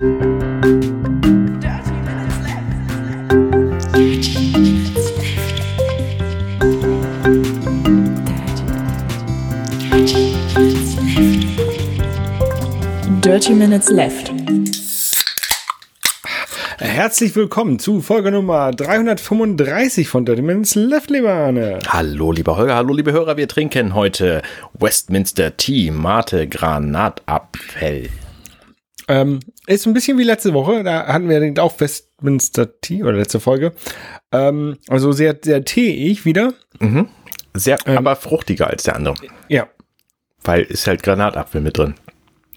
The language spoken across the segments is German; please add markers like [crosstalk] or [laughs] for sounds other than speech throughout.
Dirty Minutes Left. Herzlich willkommen zu Folge Nummer 335 von Dirty Minutes Left, lieber Arne. Hallo, lieber Holger, hallo, liebe Hörer. Wir trinken heute Westminster Tea, Mate, Granatapfel. Ähm, ist ein bisschen wie letzte Woche, da hatten wir auch Westminster Tea, oder letzte Folge. Ähm, also sehr, sehr teeig wieder. Mhm. Sehr, ähm, aber fruchtiger als der andere. Ja. Weil ist halt Granatapfel mit drin.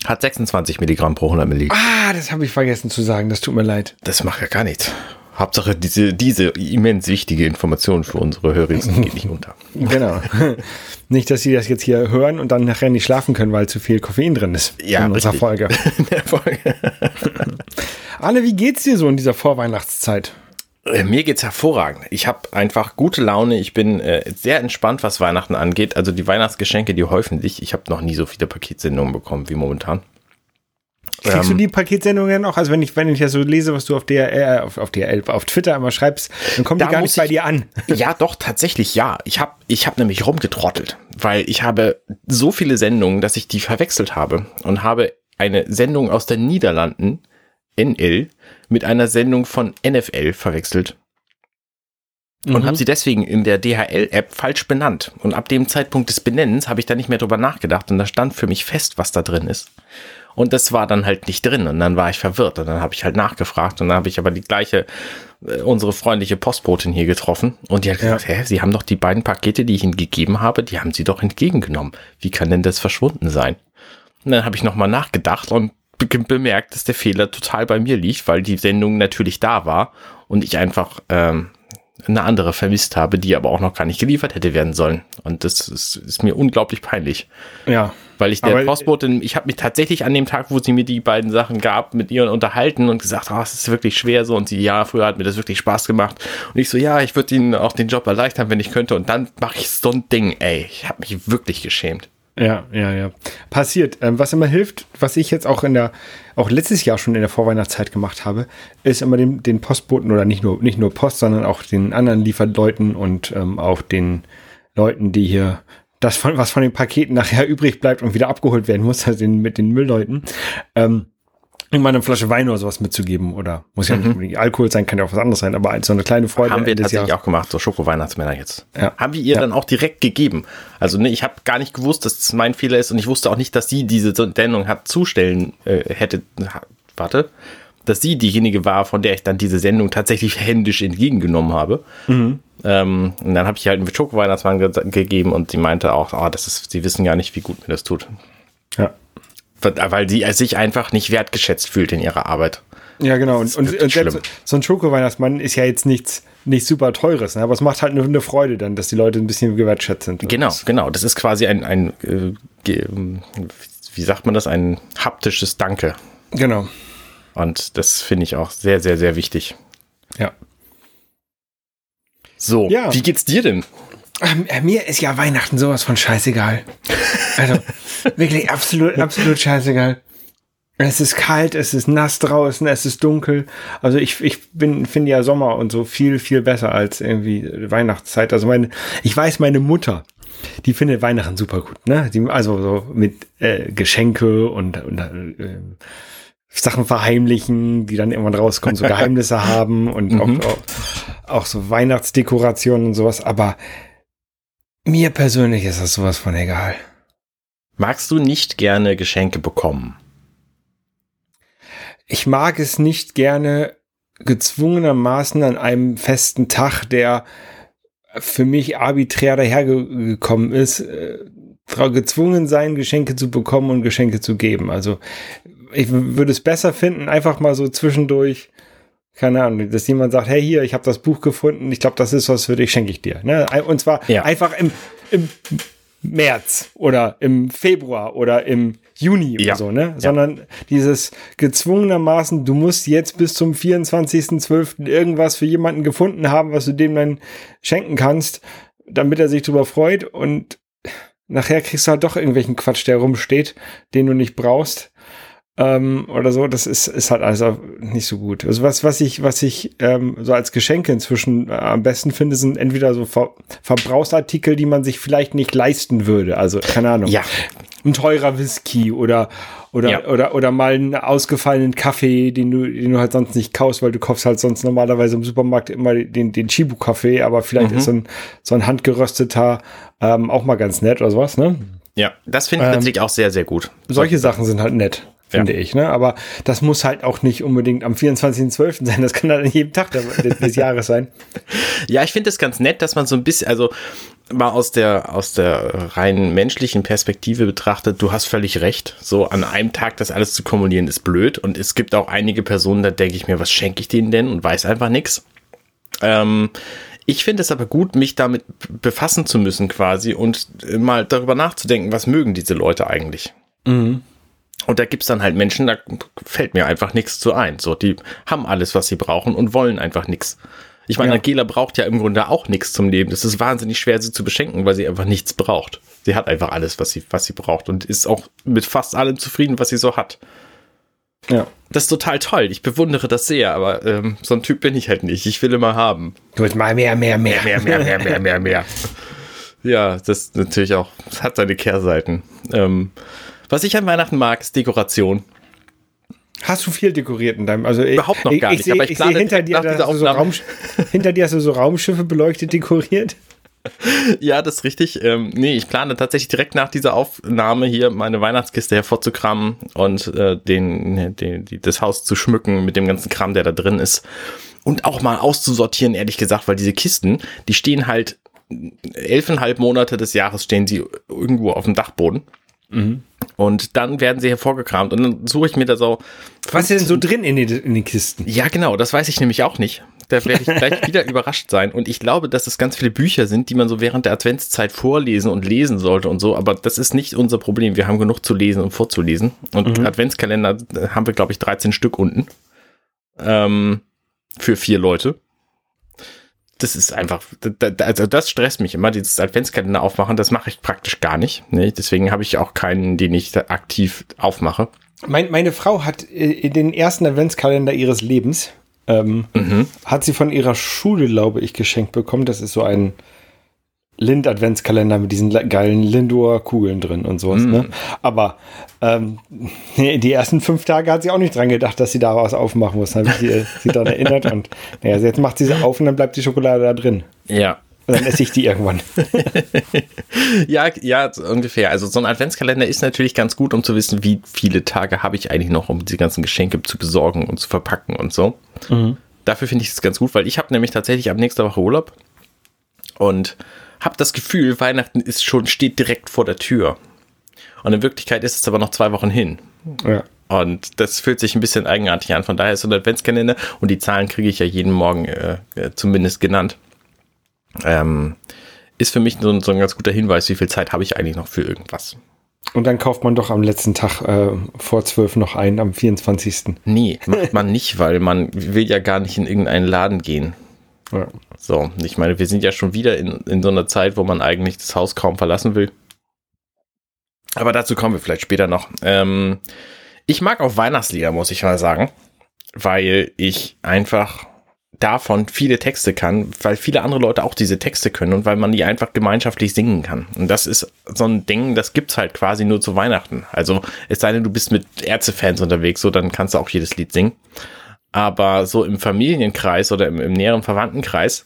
Hat 26 Milligramm pro 100 Milliliter. Ah, das habe ich vergessen zu sagen. Das tut mir leid. Das macht ja gar nichts. Hauptsache, diese, diese immens wichtige Information für unsere Hörer [laughs] geht nicht unter. Genau. [laughs] nicht, dass sie das jetzt hier hören und dann nachher nicht schlafen können, weil zu viel Koffein drin ist ja, in unserer. Folge. [laughs] In der Folge. Anne, wie geht's dir so in dieser Vorweihnachtszeit? Äh, Mir geht's hervorragend. Ich habe einfach gute Laune. Ich bin äh, sehr entspannt, was Weihnachten angeht. Also die Weihnachtsgeschenke, die häufen sich. Ich habe noch nie so viele Paketsendungen bekommen wie momentan. Kriegst du Ähm, die Paketsendungen auch? Also wenn ich, wenn ich das so lese, was du auf der, äh, auf, auf DRL, auf Twitter immer schreibst, dann kommen Da die gar nicht bei ich- dir an. [laughs] Ja, doch, tatsächlich ja. Ich habe ich hab nämlich rumgetrottelt, weil ich habe so viele Sendungen, dass ich die verwechselt habe und habe eine Sendung aus den Niederlanden, NL, mit einer Sendung von NFL verwechselt. Und Mhm. habe sie deswegen in der DHL-App falsch benannt. Und ab dem Zeitpunkt des Benennens habe ich da nicht mehr drüber nachgedacht und da stand für mich fest, was da drin ist. Und das war dann halt nicht drin und dann war ich verwirrt und dann habe ich halt nachgefragt und dann habe ich aber die gleiche, äh, unsere freundliche Postbotin hier getroffen und die hat gesagt, hä, Sie haben doch die beiden Pakete, die ich Ihnen gegeben habe, die haben Sie doch entgegengenommen. Wie kann denn das verschwunden sein? Und dann habe ich nochmal nachgedacht und be bemerkt, dass der Fehler total bei mir liegt, weil die Sendung natürlich da war und ich einfach ähm, eine andere vermisst habe, die aber auch noch gar nicht geliefert hätte werden sollen. Und das ist, ist mir unglaublich peinlich. Ja. Weil ich der Aber- Postbotin, ich habe mich tatsächlich an dem Tag, wo sie mir die beiden Sachen gab, mit ihr unterhalten und gesagt, oh, es ist wirklich schwer so. Und sie, ja, früher hat mir das wirklich Spaß gemacht. Und ich so, ja, ich würde ihnen auch den Job erleichtern, wenn ich könnte. Und dann mache ich so ein Ding, ey. Ich habe mich wirklich geschämt. Ja, ja, ja. Passiert. Ähm, was immer hilft, was ich jetzt auch in der, auch letztes Jahr schon in der Vorweihnachtszeit gemacht habe, ist immer den, den Postboten oder nicht nur, nicht nur Post, sondern auch den anderen Lieferleuten und ähm, auch den Leuten, die hier das von, was von den Paketen nachher [laughs] übrig bleibt und wieder abgeholt werden muss, also den, mit den Müllleuten, ähm, irgendwann eine Flasche Wein oder sowas mitzugeben oder muss ja nicht unbedingt Alkohol sein, kann ja auch was anderes sein, aber so eine kleine Freude haben wir tatsächlich Jahres. auch gemacht, so Schoko-Weihnachtsmänner jetzt. Ja. Haben wir ihr Ja. dann auch direkt gegeben. Also ne, ich habe gar nicht gewusst, dass es mein Fehler ist und ich wusste auch nicht, dass sie diese Sendung hat zustellen äh, hätte. Warte. Dass sie diejenige war, von der ich dann diese Sendung tatsächlich händisch entgegengenommen habe. Mhm. Ähm, und dann habe ich ihr halt einen Schoko-Weihnachtsmann ge gegeben und sie meinte auch, oh, das ist, sie wissen gar nicht, wie gut mir das tut. Ja. Weil sie sich einfach nicht wertgeschätzt fühlt in ihrer Arbeit. Ja, genau. Und, und, und selbst so ein Schoko-Weihnachtsmann ist ja jetzt nichts, nicht super teures, ne? aber es macht halt eine, eine Freude dann, dass die Leute ein bisschen gewertschätzt sind. Genau, genau. Das ist quasi ein, ein äh, ge- wie sagt man das, ein haptisches Danke. Genau. Und das finde ich auch sehr, sehr, sehr wichtig. Ja. So, Ja. wie geht's dir denn? Ähm, äh, mir ist ja Weihnachten sowas von scheißegal. Also [laughs] wirklich absolut, absolut scheißegal. Es ist kalt, es ist nass draußen, es ist dunkel. Also ich, ich bin, finde ja Sommer und so viel, viel besser als irgendwie Weihnachtszeit. Also meine, ich weiß, meine Mutter, die findet Weihnachten super gut, ne? Die, also so mit äh, Geschenke und, und äh, Sachen verheimlichen, die dann irgendwann rauskommen, so [laughs] Geheimnisse haben und auch, auch, auch so Weihnachtsdekorationen und sowas. Aber mir persönlich ist das sowas von egal. Magst du nicht gerne Geschenke bekommen? Ich mag es nicht gerne gezwungenermaßen an einem festen Tag, der für mich arbiträr dahergekommen ist, äh, gezwungen sein, Geschenke zu bekommen und Geschenke zu geben. Also ich würde es besser finden, einfach mal so zwischendurch, keine Ahnung, dass jemand sagt, hey hier, ich habe das Buch gefunden, ich glaube, das ist was für dich, schenke ich dir. Ne? Und zwar Ja. einfach im, im März oder im Februar oder im Juni Ja. oder so, ne? Sondern dieses gezwungenermaßen, du musst jetzt bis zum 24.12. irgendwas für jemanden gefunden haben, was du dem dann schenken kannst, damit er sich drüber freut und nachher kriegst du halt doch irgendwelchen Quatsch, der rumsteht, den du nicht brauchst. Ähm, oder so, das ist, ist halt also nicht so gut. Also was, was ich, was ich ähm, so als Geschenke inzwischen äh, am besten finde, sind entweder so Ver Verbrauchsartikel, die man sich vielleicht nicht leisten würde. Also, keine Ahnung. Ja. Ein teurer Whisky oder, oder, Ja. oder, oder mal einen ausgefallenen Kaffee, den du, den du halt sonst nicht kaufst, weil du kaufst halt sonst normalerweise im Supermarkt immer den, den Chibu-Kaffee, aber vielleicht Mhm. ist so ein, so ein handgerösteter ähm, auch mal ganz nett oder sowas, ne? Ja, das finde ich Ähm, tatsächlich auch sehr, sehr gut. Solche Sachen sind halt nett, finde Ja. ich. Ne? Aber das muss halt auch nicht unbedingt am 24.12. sein. Das kann halt an jedem Tag des, Jahres sein. [laughs] Ja, ich finde es ganz nett, dass man so ein bisschen, also mal aus der, aus der rein menschlichen Perspektive betrachtet, du hast völlig recht. So an einem Tag das alles zu kumulieren ist blöd. Und es gibt auch einige Personen, da denke ich mir, was schenke ich denen denn und weiß einfach nichts. Ähm, ich finde es aber gut, mich damit befassen zu müssen quasi und mal darüber nachzudenken, was mögen diese Leute eigentlich. Und da gibt's dann halt Menschen, da fällt mir einfach nichts zu ein. So, die haben alles, was sie brauchen und wollen einfach nichts. Ich meine, Ja. Angela braucht ja im Grunde auch nichts zum Leben. Es ist wahnsinnig schwer, sie zu beschenken, weil sie einfach nichts braucht. Sie hat einfach alles, was sie, was sie braucht und ist auch mit fast allem zufrieden, was sie so hat. Ja. Das ist total toll. Ich bewundere das sehr, aber ähm, so ein Typ bin ich halt nicht. Ich will immer haben. Du willst mal mehr, mehr, mehr. Mehr, mehr, mehr, mehr, mehr, mehr. [laughs] Ja, das ist natürlich auch, das hat seine Kehrseiten. Ähm, was ich an Weihnachten mag, ist Dekoration. Hast du viel dekoriert in deinem? Also ich- Überhaupt noch gar ich, nicht, Ich, aber ich ich sehe [laughs] hinter dir, du so Raum, hinter dir hast du so Raumschiffe beleuchtet dekoriert. Ja, das ist richtig. Ähm, nee, ich plane tatsächlich direkt nach dieser Aufnahme hier meine Weihnachtskiste hervorzukramen und äh, den, den, die, das Haus zu schmücken mit dem ganzen Kram, der da drin ist. Und auch mal auszusortieren, ehrlich gesagt, weil diese Kisten, die stehen halt elfeinhalb Monate des Jahres stehen sie irgendwo auf dem Dachboden. Und dann werden sie hervorgekramt und dann suche ich mir da so. Was ist denn so drin in den, in den Kisten? Ja, genau, das weiß ich nämlich auch nicht. Da werde ich gleich [laughs] wieder überrascht sein. Und ich glaube, dass es ganz viele Bücher sind, die man so während der Adventszeit vorlesen und lesen sollte und so. Aber das ist nicht unser Problem. Wir haben genug zu lesen und vorzulesen. Und Adventskalender äh, haben wir, glaube ich, 13 Stück unten. Ähm, für vier Leute. Das ist einfach, also das stresst mich immer, dieses Adventskalender aufmachen, das mache ich praktisch gar nicht. Ne? Deswegen habe ich auch keinen, den ich aktiv aufmache. Mein, meine Frau hat äh, den ersten Adventskalender ihres Lebens, ähm, hat sie von ihrer Schule, glaube ich, geschenkt bekommen. Das ist so ein Lind-Adventskalender mit diesen le- geilen Lindor-Kugeln drin und sowas. Ne? Aber ähm, [laughs] die ersten fünf Tage hat sie auch nicht dran gedacht, dass sie da was aufmachen muss. Habe ich sie, äh, sie daran erinnert und naja, jetzt macht sie sie auf und dann bleibt die Schokolade da drin. Ja, Und dann esse ich die irgendwann. [laughs] Ja, ja, ungefähr. Also so ein Adventskalender ist natürlich ganz gut, um zu wissen, wie viele Tage habe ich eigentlich noch, um diese ganzen Geschenke zu besorgen und zu verpacken und so. Dafür finde ich es ganz gut, weil ich habe nämlich tatsächlich ab nächster Woche Urlaub und habe das Gefühl, Weihnachten ist schon, steht direkt vor der Tür. Und in Wirklichkeit ist es aber noch zwei Wochen hin. ja. Und das fühlt sich ein bisschen eigenartig an. Von daher ist so ein Adventskalender und die Zahlen kriege ich ja jeden Morgen äh, äh, zumindest genannt. Ähm, ist für mich so ein, so ein ganz guter Hinweis, wie viel Zeit habe ich eigentlich noch für irgendwas. Und dann kauft man doch am letzten Tag äh, vor zwölf noch ein, am 24. Nee, macht man nicht, weil man will ja gar nicht in irgendeinen Laden gehen. Ja. So, ich meine, wir sind ja schon wieder in, in so einer Zeit, wo man eigentlich das Haus kaum verlassen will. Aber dazu kommen wir vielleicht später noch. Ähm, ich mag auch Weihnachtslieder, muss ich mal sagen, weil ich einfach davon viele Texte kann, weil viele andere Leute auch diese Texte können und weil man die einfach gemeinschaftlich singen kann. Und das ist so ein Ding, das gibt's halt quasi nur zu Weihnachten. Also es sei denn, du bist mit Ärztefans unterwegs, so dann kannst du auch jedes Lied singen. Aber so im Familienkreis oder im, im näheren Verwandtenkreis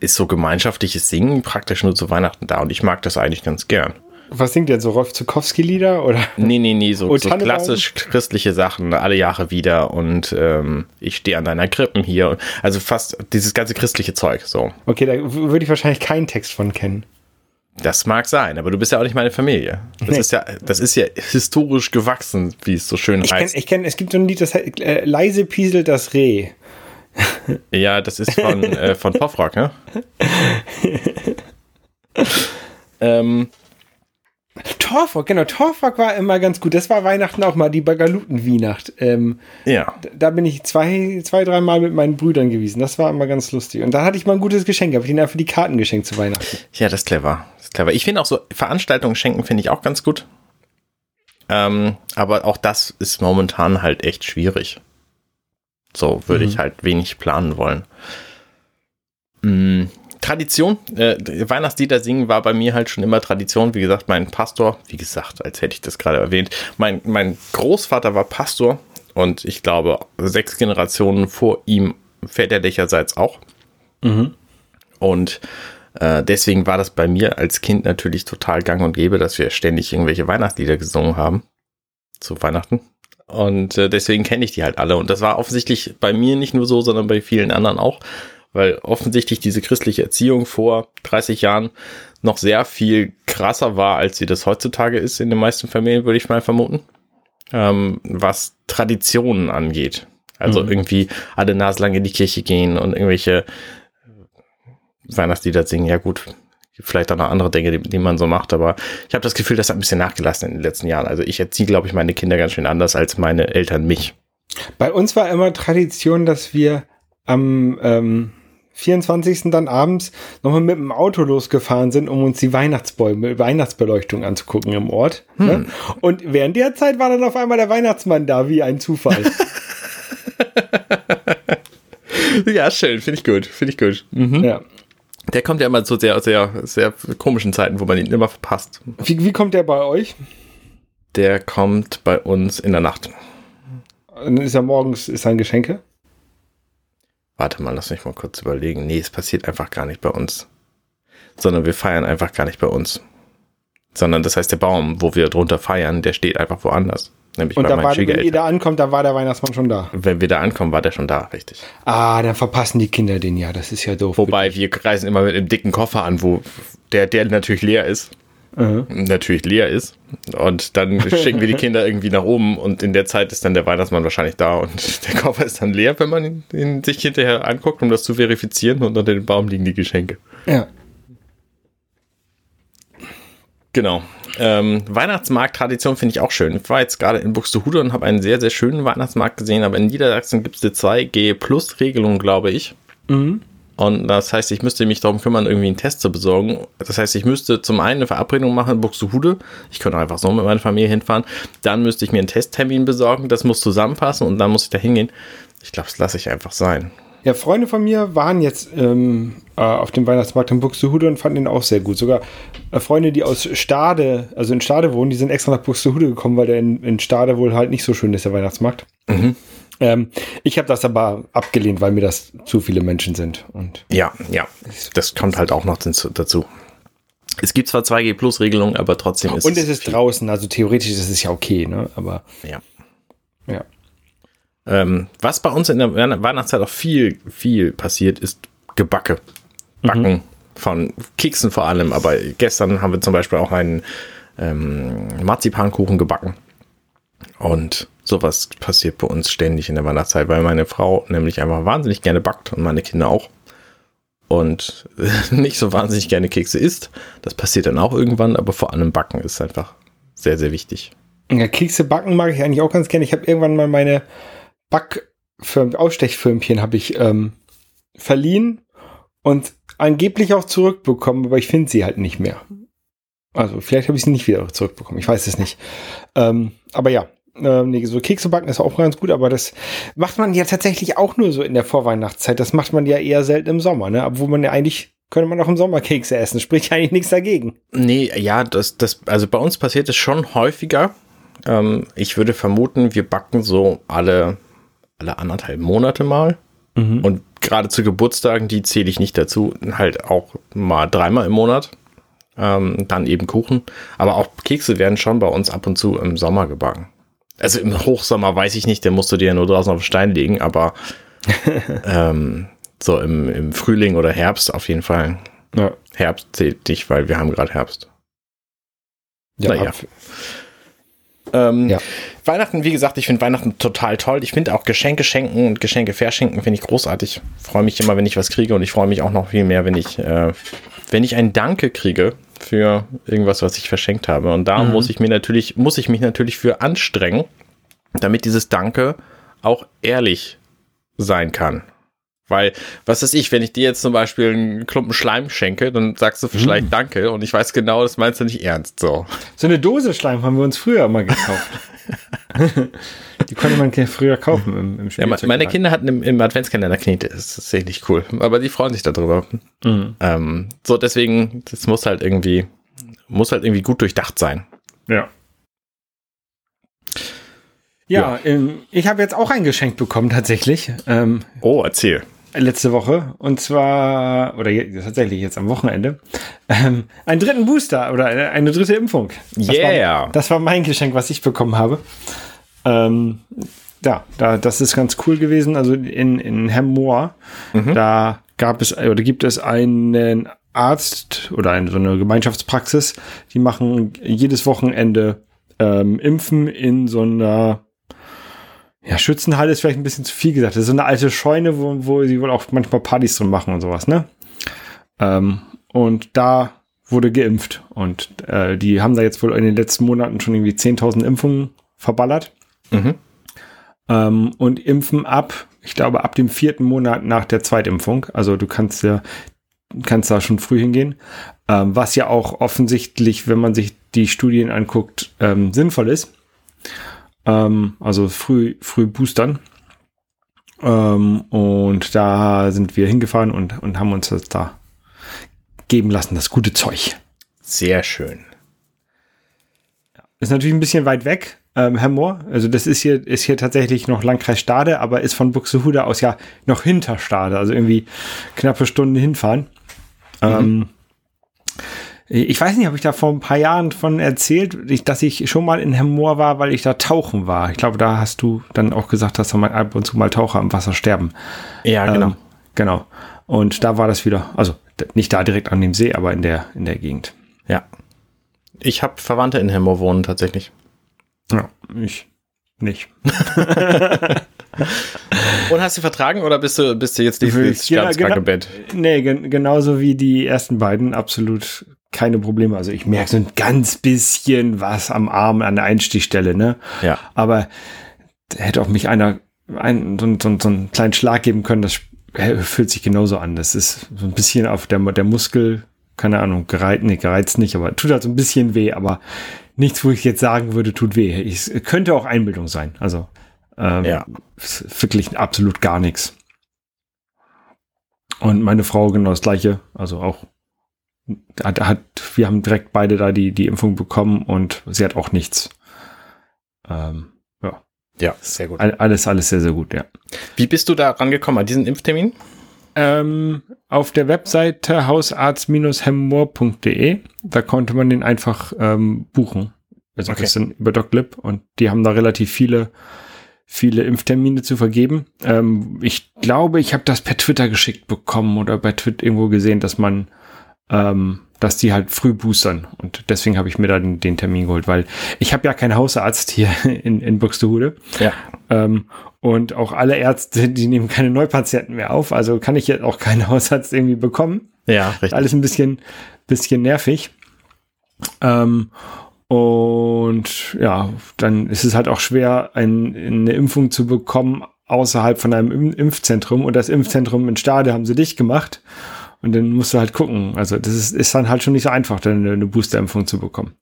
ist so gemeinschaftliches Singen praktisch nur zu Weihnachten da und ich mag das eigentlich ganz gern. Was singt ihr so Rolf Zukowski-Lieder? Oder? Nee, nee, nee, so, Oh, so klassisch christliche Sachen, alle Jahre wieder und ähm, ich stehe an deiner Krippen hier. Also fast dieses ganze christliche Zeug, so. Okay, da würde ich wahrscheinlich keinen Text von kennen. Das mag sein, aber du bist ja auch nicht meine Familie. Das Nee. ist ja, das ist ja historisch gewachsen, wie es so schön Ich kenne, heißt. ich kenn, es gibt so ein Lied, das heißt, äh, leise pieselt das Reh. Ja, das ist von, äh, von Pofrock, ne? [laughs] ähm, Torfrock, genau, Torfrock war immer ganz gut. Das war Weihnachten auch mal, die Bagalutenweihnacht. Ähm, ja. da bin ich zwei, zwei, dreimal mit meinen Brüdern gewesen. Das war immer ganz lustig. Und da hatte ich mal ein gutes Geschenk. Habe ich ihnen einfach die Karten geschenkt zu Weihnachten. Ja, das ist clever. Das ist clever. Ich finde auch so Veranstaltungen schenken finde ich auch ganz gut. Ähm, aber auch das ist momentan halt echt schwierig. So würde mhm. ich halt wenig planen wollen. Tradition, äh, Weihnachtslieder singen war bei mir halt schon immer Tradition. Wie gesagt, mein Pastor, wie gesagt, als hätte ich das gerade erwähnt, mein, mein Großvater war Pastor und ich glaube sechs Generationen vor ihm väterlicherseits auch. Mhm. Und äh, deswegen war das bei mir als Kind natürlich total gang und gäbe, dass wir ständig irgendwelche Weihnachtslieder gesungen haben zu Weihnachten. Und äh, deswegen kenne ich die halt alle. Und das war offensichtlich bei mir nicht nur so, sondern bei vielen anderen auch, weil offensichtlich diese christliche Erziehung vor 30 Jahren noch sehr viel krasser war, als sie das heutzutage ist in den meisten Familien, würde ich mal vermuten, ähm, was Traditionen angeht. Also mhm. irgendwie alle naslang in die Kirche gehen und irgendwelche Weihnachtslieder singen. Ja gut, vielleicht auch noch andere Dinge, die, die man so macht, aber ich habe das Gefühl, das hat ein bisschen nachgelassen in den letzten Jahren. Also ich erziehe, glaube ich, meine Kinder ganz schön anders als meine Eltern mich. Bei uns war immer Tradition, dass wir am ähm, 24. dann abends nochmal mit dem Auto losgefahren sind, um uns die Weihnachtsbäume, Weihnachtsbeleuchtung anzugucken im Ort. Ne? Hm. Ne? Und während der Zeit war dann auf einmal der Weihnachtsmann da, wie ein Zufall. [laughs] ja, schön, finde ich gut, finde ich gut. Mhm. Ja. Der kommt ja immer zu sehr, sehr, sehr komischen Zeiten, wo man ihn immer verpasst. Wie, wie kommt der bei euch? Der kommt bei uns in der Nacht. Dann ist er morgens, ist ein Geschenke? Warte mal, lass mich mal kurz überlegen. Nee, es passiert einfach gar nicht bei uns. Sondern wir feiern einfach gar nicht bei uns. Sondern das heißt, der Baum, wo wir drunter feiern, der steht einfach woanders. Nämlich und bei da war, wenn ihr da ankommt, da war der Weihnachtsmann schon da. Wenn wir da ankommen, war der schon da, richtig. Ah, dann verpassen die Kinder den ja, das ist ja doof. Wobei, wir reisen immer mit einem dicken Koffer an, wo der, der natürlich leer ist. Mhm. Natürlich leer ist. Und dann schicken wir die Kinder [laughs] irgendwie nach oben und in der Zeit ist dann der Weihnachtsmann wahrscheinlich da und [laughs] der Koffer ist dann leer, wenn man ihn, ihn sich hinterher anguckt, um das zu verifizieren und unter dem Baum liegen die Geschenke. Ja. Genau. Ähm, Weihnachtsmarkt-Tradition finde ich auch schön. Ich war jetzt gerade in Buxtehude und habe einen sehr, sehr schönen Weihnachtsmarkt gesehen, aber in Niedersachsen gibt es eine 2G-Plus-Regelung, glaube ich. Mhm. Und das heißt, ich müsste mich darum kümmern, irgendwie einen Test zu besorgen. Das heißt, ich müsste zum einen eine Verabredung machen in Buxtehude. Ich könnte einfach so mit meiner Familie hinfahren. Dann müsste ich mir einen Testtermin besorgen. Das muss zusammenpassen und dann muss ich da hingehen. Ich glaube, das lasse ich einfach sein. Ja, Freunde von mir waren jetzt ähm, äh, auf dem Weihnachtsmarkt in Buxtehude und fanden ihn auch sehr gut. Sogar äh, Freunde, die aus Stade, also in Stade wohnen, die sind extra nach Buxtehude gekommen, weil der in, in Stade wohl halt nicht so schön ist, der Weihnachtsmarkt. Mhm. Ähm, ich habe das aber abgelehnt, weil mir das zu viele Menschen sind. Und ja, ja, das kommt halt auch noch dazu. Es gibt zwar 2G-Plus-Regelungen, aber trotzdem ist Und es ist draußen, also theoretisch ist es ja okay, ne? Aber. Ja. Ja. Ähm, was bei uns in der Weihnachtszeit auch viel, viel passiert, ist Gebacke. Backen mhm. von Keksen vor allem. Aber gestern haben wir zum Beispiel auch einen ähm, Marzipankuchen gebacken. Und sowas passiert bei uns ständig in der Weihnachtszeit, weil meine Frau nämlich einfach wahnsinnig gerne backt und meine Kinder auch. Und [laughs] nicht so wahnsinnig gerne Kekse isst. Das passiert dann auch irgendwann, aber vor allem Backen ist einfach sehr, sehr wichtig. Ja, Kekse backen mag ich eigentlich auch ganz gerne. Ich habe irgendwann mal meine habe ich ähm, verliehen und angeblich auch zurückbekommen, aber ich finde sie halt nicht mehr. Also vielleicht habe ich sie nicht wieder zurückbekommen, ich weiß es nicht. Ähm, aber ja, ähm, nee, so Kekse backen ist auch ganz gut, aber das macht man ja tatsächlich auch nur so in der Vorweihnachtszeit. Das macht man ja eher selten im Sommer, ne? Obwohl man ja eigentlich könnte man auch im Sommer Kekse essen, spricht eigentlich nichts dagegen. Nee, ja, das, das, also bei uns passiert es schon häufiger. Ähm, ich würde vermuten, wir backen so alle alle anderthalb Monate mal. Mhm. Und gerade zu Geburtstagen, die zähle ich nicht dazu, halt auch mal dreimal im Monat. Ähm, dann eben Kuchen. Aber auch Kekse werden schon bei uns ab und zu im Sommer gebacken. Also im Hochsommer weiß ich nicht, der musst du dir ja nur draußen auf den Stein legen, aber [laughs] ähm, so im, im Frühling oder Herbst auf jeden Fall. Ja. Herbst zählt nicht, weil wir haben gerade Herbst. Ja, naja. Ähm, ja. Weihnachten, wie gesagt, ich finde Weihnachten total toll. Ich finde auch Geschenke schenken und Geschenke verschenken finde ich großartig. Freue mich immer, wenn ich was kriege und ich freue mich auch noch viel mehr, wenn ich, äh, wenn ich ein Danke kriege für irgendwas, was ich verschenkt habe. Und da mhm. muss ich mir natürlich, muss ich mich natürlich für anstrengen, damit dieses Danke auch ehrlich sein kann. Weil, was weiß ich, wenn ich dir jetzt zum Beispiel einen Klumpen Schleim schenke, dann sagst du vielleicht Mm. Danke und ich weiß genau, das meinst du nicht ernst. So. So eine Dose Schleim haben wir uns früher mal gekauft. [laughs] die konnte man früher kaufen im, im Ja, me- meine. Kinder hatten im, im Adventskalender Knete. Das ist tatsächlich cool. Aber die freuen sich darüber. Mhm. Ähm, so, deswegen, das muss halt irgendwie, muss halt irgendwie gut durchdacht sein. Ja. Ja, ähm, ich habe jetzt auch ein Geschenk bekommen tatsächlich. Ähm, Oh, erzähl. letzte Woche und zwar, oder je, tatsächlich jetzt am Wochenende, ähm, einen dritten Booster oder eine, eine dritte Impfung. Das Yeah. War, das war mein Geschenk, was ich bekommen habe. Ähm, ja, da, das ist ganz cool gewesen. Also in, in Hemmoor, da gab es oder gibt es einen Arzt oder eine, so eine Gemeinschaftspraxis, die machen jedes Wochenende ähm, Impfen in so einer ja, Schützenhalle ist vielleicht ein bisschen zu viel gesagt. Das ist so eine alte Scheune, wo, wo sie wohl auch manchmal Partys drin machen und sowas, ne? Ähm, und da wurde geimpft. Und äh, die haben da jetzt wohl in den letzten Monaten schon irgendwie 10.000 Impfungen verballert. Mhm. Ähm, und impfen ab, ich glaube, ab dem vierten Monat nach der Zweitimpfung. Also du kannst ja, kannst da schon früh hingehen. Ähm, was ja auch offensichtlich, wenn man sich die Studien anguckt, ähm, sinnvoll ist. Ähm, also früh, früh boostern. Ähm, und da sind wir hingefahren und, und haben uns das da geben lassen, das gute Zeug. Sehr schön. Ist natürlich ein bisschen weit weg, ähm, Herr Mohr. Also das ist hier, ist hier tatsächlich noch Landkreis Stade, aber ist von Buxtehude aus ja noch hinter Stade. Also irgendwie knappe Stunde hinfahren. Ähm, ich weiß nicht, ob ich da vor ein paar Jahren von erzählt, dass ich schon mal in Hemmoor war, weil ich da tauchen war. Ich glaube, da hast du dann auch gesagt, dass da mal ab und zu mal Taucher am Wasser sterben. Ja, genau. Ähm, genau. Und da war das wieder, also nicht da direkt an dem See, aber in der, in der Gegend. Ja. Ich habe Verwandte in Hemmo wohnen tatsächlich. Ja, ich nicht. [laughs] Und hast du vertragen oder bist du, bist du jetzt nicht ins Genau, Sterbenskrankenbett? Nee, gen genauso wie die ersten beiden, absolut keine Probleme. Also ich merke so ein ganz bisschen was am Arm an der Einstichstelle, ne? Ja. Aber hätte auch mich einer ein, so, so, so einen kleinen Schlag geben können, das fühlt sich genauso an. Das ist so ein bisschen auf der, der Muskel, keine Ahnung, gereizt, nee, gereizt nicht, aber tut halt so ein bisschen weh, aber nichts, wo ich jetzt sagen würde, tut weh. Ich, es könnte auch Einbildung sein. Also ähm, Ja. wirklich absolut gar nichts. Und meine Frau genau das gleiche, also auch hat, hat, wir haben direkt beide da die, die Impfung bekommen und sie hat auch nichts. Ähm, ja, Ja, sehr gut. all- alles, alles sehr, sehr gut, ja. Wie bist du da rangekommen an diesen Impftermin? Ähm, auf der Webseite hausarzt-hemmoor.de, da konnte man den einfach ähm, buchen. Also Okay. das sind über DocLib und die haben da relativ viele, viele Impftermine zu vergeben. Ähm, ich glaube, ich habe das per Twitter geschickt bekommen oder bei Twitter irgendwo gesehen, dass man, ähm, dass die halt früh boostern und deswegen habe ich mir da den, den Termin geholt, weil ich habe ja keinen Hausarzt hier [laughs] in, in Buxtehude. Ja. Ähm, und auch alle Ärzte, die nehmen keine Neupatienten mehr auf. Also kann ich jetzt auch keinen [laughs] Hausarzt irgendwie bekommen. Ja, richtig. Alles ein bisschen, bisschen nervig. Ähm, und ja, dann ist es halt auch schwer, ein, eine Impfung zu bekommen außerhalb von einem Im- Impfzentrum. Und das Impfzentrum in Stade haben sie dicht gemacht. Und dann musst du halt gucken. Also das ist, ist dann halt schon nicht so einfach, dann eine, eine Boosterimpfung zu bekommen.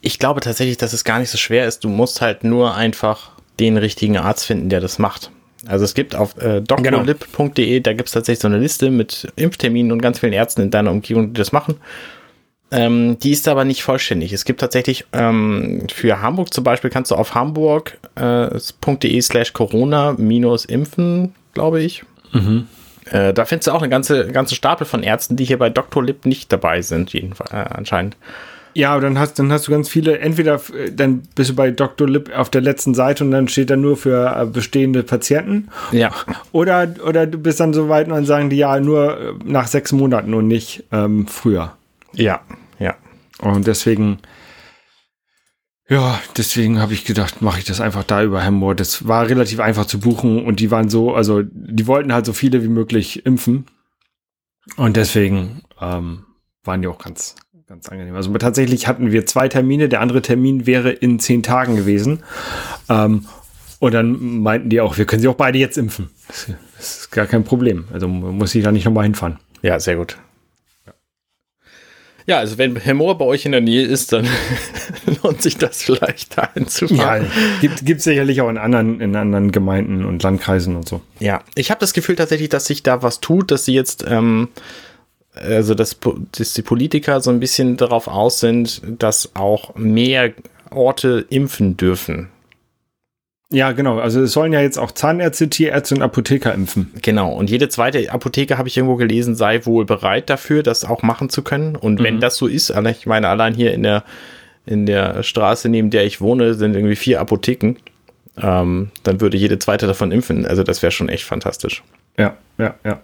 Ich glaube tatsächlich, dass es gar nicht so schwer ist. Du musst halt nur einfach den richtigen Arzt finden, der das macht. Also es gibt auf äh, doctorlib.de, da gibt es tatsächlich so eine Liste mit Impfterminen und ganz vielen Ärzten in deiner Umgebung, die das machen. Ähm, die ist aber nicht vollständig. Es gibt tatsächlich ähm, für Hamburg zum Beispiel, kannst du auf hamburg.de slash corona minus impfen, glaube ich. Äh, da findest du auch eine ganze, ganze Stapel von Ärzten, die hier bei Dr. Lib nicht dabei sind, jedenfalls äh, anscheinend. Ja, aber dann hast, dann hast du ganz viele, entweder äh, dann bist du bei Dr. Lip auf der letzten Seite und dann steht da nur für äh, bestehende Patienten. Ja. Oder, oder du bist dann so weit und dann sagen die ja nur äh, nach sechs Monaten und nicht ähm, früher. Ja, ja. Und deswegen, ja, deswegen habe ich gedacht, mache ich das einfach da über Hemmoor. Das war relativ einfach zu buchen und die waren so, also die wollten halt so viele wie möglich impfen. Und deswegen ähm, waren die auch ganz, ganz angenehm. Also tatsächlich hatten wir zwei Termine. Der andere Termin wäre in zehn Tagen gewesen. Ähm, Und dann meinten die auch, wir können sie auch beide jetzt impfen. Das ist gar kein Problem. Also muss ich da nicht nochmal hinfahren. Ja, sehr gut. Ja, also wenn Herr Mohr bei euch in der Nähe ist, dann [laughs] lohnt sich das vielleicht da hinzufahren. Ja, gibt es sicherlich auch in anderen, in anderen Gemeinden und Landkreisen und so. Ja, ich habe das Gefühl tatsächlich, dass sich da was tut, dass sie jetzt, ähm, also dass, dass die Politiker so ein bisschen darauf aus sind, dass auch mehr Orte impfen dürfen. Ja, genau. Also es sollen ja jetzt auch Zahnärzte, Tierärzte und Apotheker impfen. Genau. Und jede zweite Apotheke, habe ich irgendwo gelesen, sei wohl bereit dafür, das auch machen zu können. Und wenn mhm. das so ist, ich meine, allein hier in der, in der Straße, neben der ich wohne, sind irgendwie vier Apotheken, ähm, dann würde jede zweite davon impfen. Also das wäre schon echt fantastisch. Ja, ja, ja.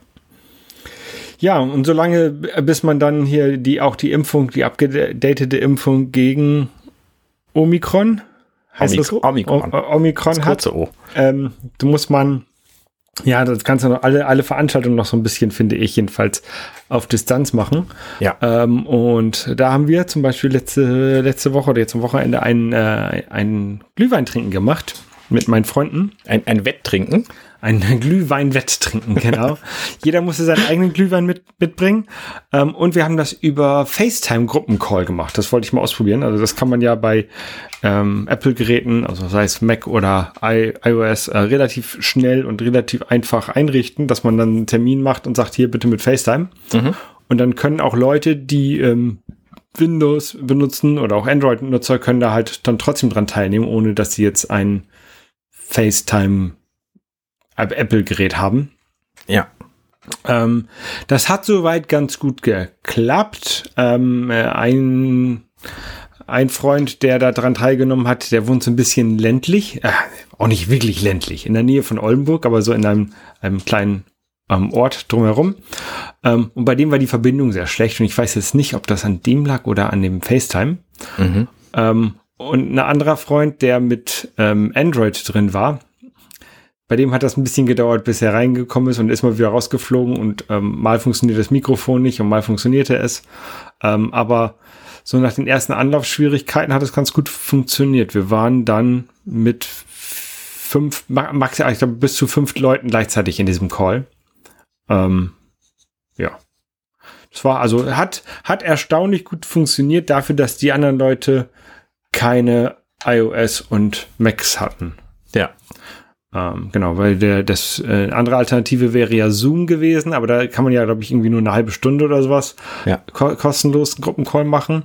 Ja, und solange, bis man dann hier die, auch die Impfung, die abgedatete Impfung gegen Omikron heißt Omik das Omikron, o Omikron das hat. O. Ähm, du musst man, ja, das kannst du noch alle, alle Veranstaltungen noch so ein bisschen, finde ich, jedenfalls auf Distanz machen. Ja. Ähm, und da haben wir zum Beispiel letzte, letzte Woche oder jetzt am Wochenende ein, äh, ein Glühwein trinken gemacht mit meinen Freunden. Ein, ein Wetttrinken? Ein [laughs] Glühwein-Wett trinken, genau. [laughs] Jeder musste seinen eigenen Glühwein mit, mitbringen. Ähm, und wir haben das über FaceTime-Gruppencall gemacht. Das wollte ich mal ausprobieren. Also das kann man ja bei ähm, Apple-Geräten, also sei es Mac oder I iOS, äh, relativ schnell und relativ einfach einrichten, dass man dann einen Termin macht und sagt, hier bitte mit FaceTime. Mhm. Und dann können auch Leute, die ähm, Windows benutzen oder auch Android-Nutzer können da halt dann trotzdem dran teilnehmen, ohne dass sie jetzt ein FaceTime Apple-Gerät haben. Ja. Ähm, das hat soweit ganz gut geklappt. Ähm, äh, ein, ein Freund, der da dran teilgenommen hat, der wohnt so ein bisschen ländlich, äh, auch nicht wirklich ländlich, in der Nähe von Oldenburg, aber so in einem, einem kleinen ähm, Ort drumherum. Ähm, und bei dem war die Verbindung sehr schlecht und ich weiß jetzt nicht, ob das an dem lag oder an dem FaceTime. Mhm. Ähm, und ein anderer Freund, der mit ähm, Android drin war, bei dem hat das ein bisschen gedauert, bis er reingekommen ist und ist mal wieder rausgeflogen und ähm, mal funktioniert das Mikrofon nicht und mal funktionierte es. Ähm, aber so nach den ersten Anlaufschwierigkeiten hat es ganz gut funktioniert. Wir waren dann mit fünf, maximal, ich glaube, bis zu fünf Leuten gleichzeitig in diesem Call. Ähm, ja. Das war also, hat, hat erstaunlich gut funktioniert dafür, dass die anderen Leute keine iOS und Macs hatten. Ja. Ähm, genau, weil der, das äh, andere Alternative wäre ja Zoom gewesen, aber da kann man ja, glaube ich, irgendwie nur eine halbe Stunde oder sowas ja. ko kostenlos einen Gruppencall machen.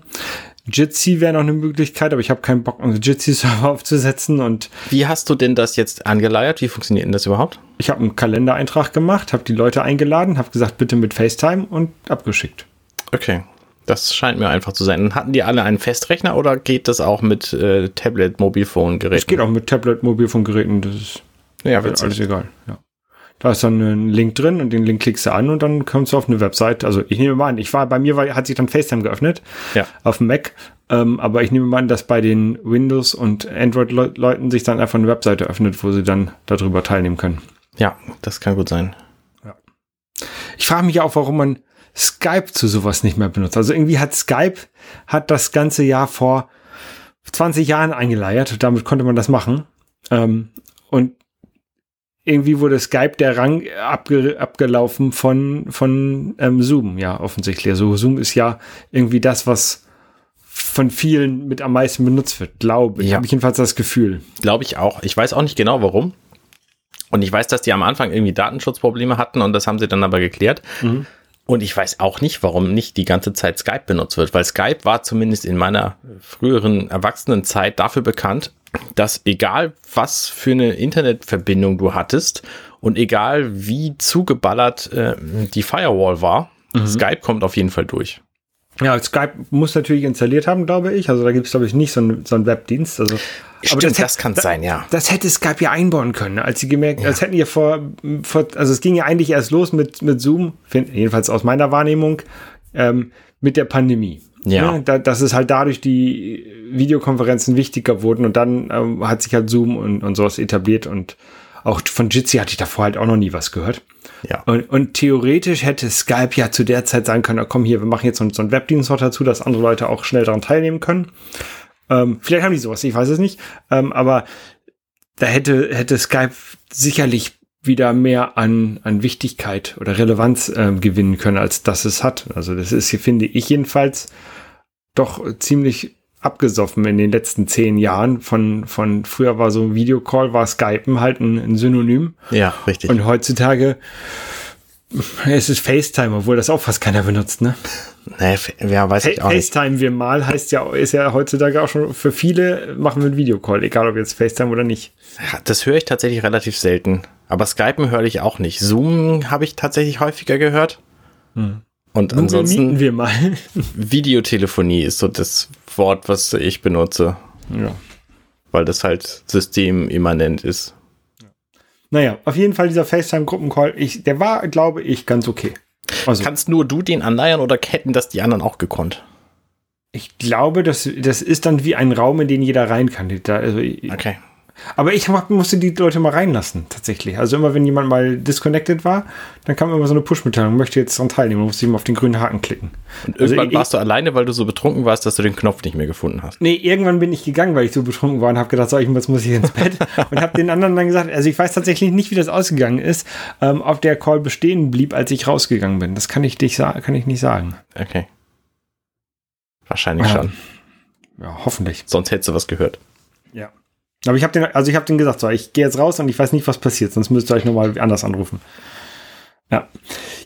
Jitsi wäre noch eine Möglichkeit, aber ich habe keinen Bock, einen Jitsi-Server [laughs] aufzusetzen und. Wie hast du denn das jetzt angeleiert? Wie funktioniert denn das überhaupt? Ich habe einen Kalendereintrag gemacht, habe die Leute eingeladen, habe gesagt, bitte mit FaceTime und abgeschickt. Okay. Das scheint mir einfach zu sein. Hatten die alle einen Festrechner oder geht das auch mit äh, Tablet, Mobilphone-Geräten? Es geht auch mit Tablet, Mobilphone-Geräten. Das ist ja, witzig. alles egal. Ja. Da ist dann ein Link drin und den Link klickst du an und dann kommst du auf eine Website. Also ich nehme mal an, ich war bei mir war, hat sich dann FaceTime geöffnet ja. auf dem Mac, ähm, aber ich nehme mal an, dass bei den Windows und Android-Leuten sich dann einfach eine Webseite öffnet, wo sie dann darüber teilnehmen können. Ja, das kann gut sein. Ja. Ich frage mich auch, warum man Skype zu sowas nicht mehr benutzt. Also irgendwie hat Skype hat das ganze Jahr vor 20 Jahren eingeleiert. Damit konnte man das machen. Ähm, und irgendwie wurde Skype der Rang abge abgelaufen von, von ähm, Zoom, ja, offensichtlich. Also Zoom ist ja irgendwie das, was von vielen mit am meisten benutzt wird, glaube ich. Ja. Habe ich jedenfalls das Gefühl. Glaube ich auch. Ich weiß auch nicht genau warum. Und ich weiß, dass die am Anfang irgendwie Datenschutzprobleme hatten und das haben sie dann aber geklärt. Mhm. Und ich weiß auch nicht, warum nicht die ganze Zeit Skype benutzt wird, weil Skype war zumindest in meiner früheren Erwachsenenzeit dafür bekannt, dass egal was für eine Internetverbindung du hattest und egal wie zugeballert äh, die Firewall war, mhm. Skype kommt auf jeden Fall durch. Ja, Skype muss natürlich installiert haben, glaube ich. Also da gibt es, glaube ich, nicht so, ein, so einen Webdienst. Also, Stimmt, aber das, das kann sein, ja. Das hätte Skype ja einbauen können, als sie gemerkt, ja. als hätten ja vor, vor, also es ging ja eigentlich erst los mit, mit Zoom, jedenfalls aus meiner Wahrnehmung, ähm, mit der Pandemie. Ja. ja da, dass es halt dadurch die Videokonferenzen wichtiger wurden und dann ähm, hat sich halt Zoom und, und sowas etabliert und auch von Jitsi hatte ich davor halt auch noch nie was gehört. Ja. Und, und theoretisch hätte Skype ja zu der Zeit sagen können, komm hier, wir machen jetzt so, so einen Webdienst noch dazu, dass andere Leute auch schnell daran teilnehmen können. Ähm, vielleicht haben die sowas, ich weiß es nicht. Ähm, aber da hätte, hätte Skype sicherlich wieder mehr an, an Wichtigkeit oder Relevanz äh, gewinnen können, als das es hat. Also das ist hier, finde ich jedenfalls, doch ziemlich abgesoffen in den letzten zehn Jahren. Von, von früher war so ein Videocall, war Skypen halt ein, ein Synonym. Ja, richtig. Und heutzutage es ist FaceTime, obwohl das auch fast keiner benutzt, ne? Nee, ja, weiß ich auch nicht. FaceTime wir mal heißt ja, ist ja heutzutage auch schon für viele machen wir einen Videocall, egal ob jetzt FaceTime oder nicht. Ja, das höre ich tatsächlich relativ selten. Aber Skypen höre ich auch nicht. Zoom habe ich tatsächlich häufiger gehört. Hm. Und Google ansonsten wir mal. [laughs] Videotelefonie ist so das Wort, was ich benutze. Ja. Weil das halt systemimmanent ist. Naja, auf jeden Fall dieser FaceTime-Gruppencall, der war, glaube ich, ganz okay. Also, Kannst nur du den anleiern oder hätten das die anderen auch gekonnt? Ich glaube, das, das ist dann wie ein Raum, in den jeder rein kann. Da, also, okay. Aber ich musste die Leute mal reinlassen, tatsächlich. Also immer, wenn jemand mal disconnected war, dann kam immer so eine Push-Mitteilung, möchte jetzt daran teilnehmen, musste ich mal auf den grünen Haken klicken. Und irgendwann also, warst ich, du alleine, weil du so betrunken warst, dass du den Knopf nicht mehr gefunden hast. Nee, irgendwann bin ich gegangen, weil ich so betrunken war und habe gedacht, so, ich, jetzt muss ich ins Bett. [laughs] und habe den anderen dann gesagt, also ich weiß tatsächlich nicht, wie das ausgegangen ist, ähm, ob der Call bestehen blieb, als ich rausgegangen bin. Das kann ich, nicht, kann ich nicht sagen. Okay. Wahrscheinlich ja. schon. Ja, hoffentlich. Sonst hättest du was gehört. Ja. Aber ich habe den, also ich habe den gesagt, so, ich gehe jetzt raus und ich weiß nicht, was passiert, sonst müsst ihr euch nochmal anders anrufen. Ja.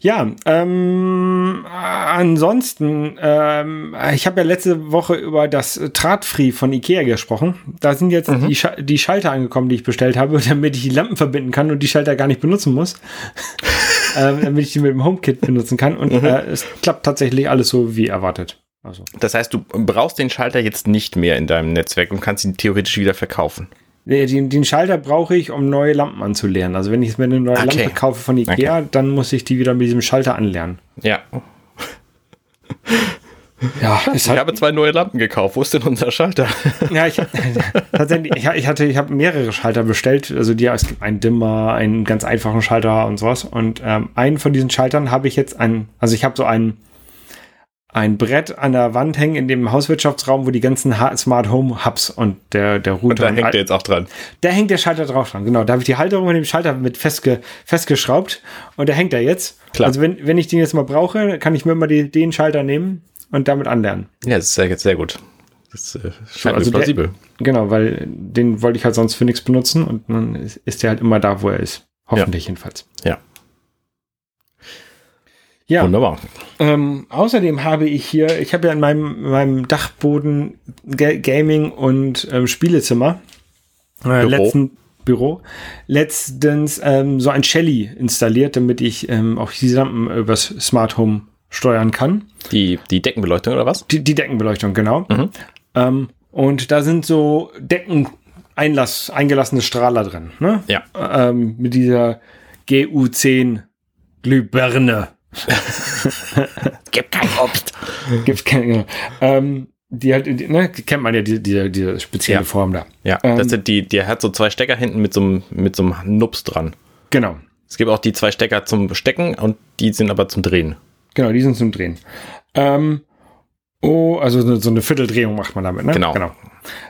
Ja, ähm, ansonsten, ähm, ich habe ja letzte Woche über das Drahtfree von Ikea gesprochen. Da sind jetzt mhm. die, Sch die Schalter angekommen, die ich bestellt habe, [laughs] damit ich die Lampen verbinden kann und die Schalter gar nicht benutzen muss. [laughs] ähm, damit ich die mit dem HomeKit benutzen kann. Und mhm. äh, es klappt tatsächlich alles so wie erwartet. Also. Das heißt, du brauchst den Schalter jetzt nicht mehr in deinem Netzwerk und kannst ihn theoretisch wieder verkaufen. Den, den Schalter brauche ich, um neue Lampen anzulernen. Also wenn ich mir eine neue okay. Lampe kaufe von Ikea, okay. dann muss ich die wieder mit diesem Schalter anlernen. Ja. Ja, ich halt, habe zwei neue Lampen gekauft. Wo ist denn unser Schalter? Ja, ich, [laughs] tatsächlich, ich, ich hatte, ich habe mehrere Schalter bestellt. Also die, es gibt einen Dimmer, einen ganz einfachen Schalter und sowas. Und ähm, einen von diesen Schaltern habe ich jetzt einen, also ich habe so einen ein Brett an der Wand hängen in dem Hauswirtschaftsraum, wo die ganzen Smart Home Hubs und der, der Router. Und da hängt der jetzt auch dran. Da hängt der Schalter drauf dran, genau. Da habe ich die Halterung mit dem Schalter mit festge, festgeschraubt und der hängt da jetzt. Klar. Also wenn, wenn ich den jetzt mal brauche, kann ich mir mal die, den Schalter nehmen und damit anlernen. Ja, das ist sehr, sehr gut. Das äh, scheint also plausibel. Der, genau, weil den wollte ich halt sonst für nichts benutzen und dann ist, ist der halt immer da, wo er ist. Hoffentlich ja. jedenfalls. Ja. Ja. Wunderbar. Ähm, außerdem habe ich hier, ich habe ja in meinem, meinem Dachboden G Gaming und ähm, Spielezimmer äh, letzten Büro letztens ähm, so ein Shelly installiert, damit ich ähm, auch die Lampen übers Smart Home steuern kann. Die, die Deckenbeleuchtung oder was? Die, die Deckenbeleuchtung, genau. Mhm. Ähm, und da sind so Decken Einlass, eingelassene Strahler drin. Ne? Ja. Ähm, mit dieser GU10 Glühbirne. [laughs] Gibt kein Obst. Gibt kein, genau. ähm, die halt, ne, kennt man ja, diese, diese, diese spezielle ja. Form da. Ja, ähm, das sind die, der hat so zwei Stecker hinten mit so einem, mit so einem Nups dran. Genau. Es gibt auch die zwei Stecker zum Stecken und die sind aber zum Drehen. Genau, die sind zum Drehen. Ähm, oh, also so eine Vierteldrehung macht man damit, ne? Genau. genau.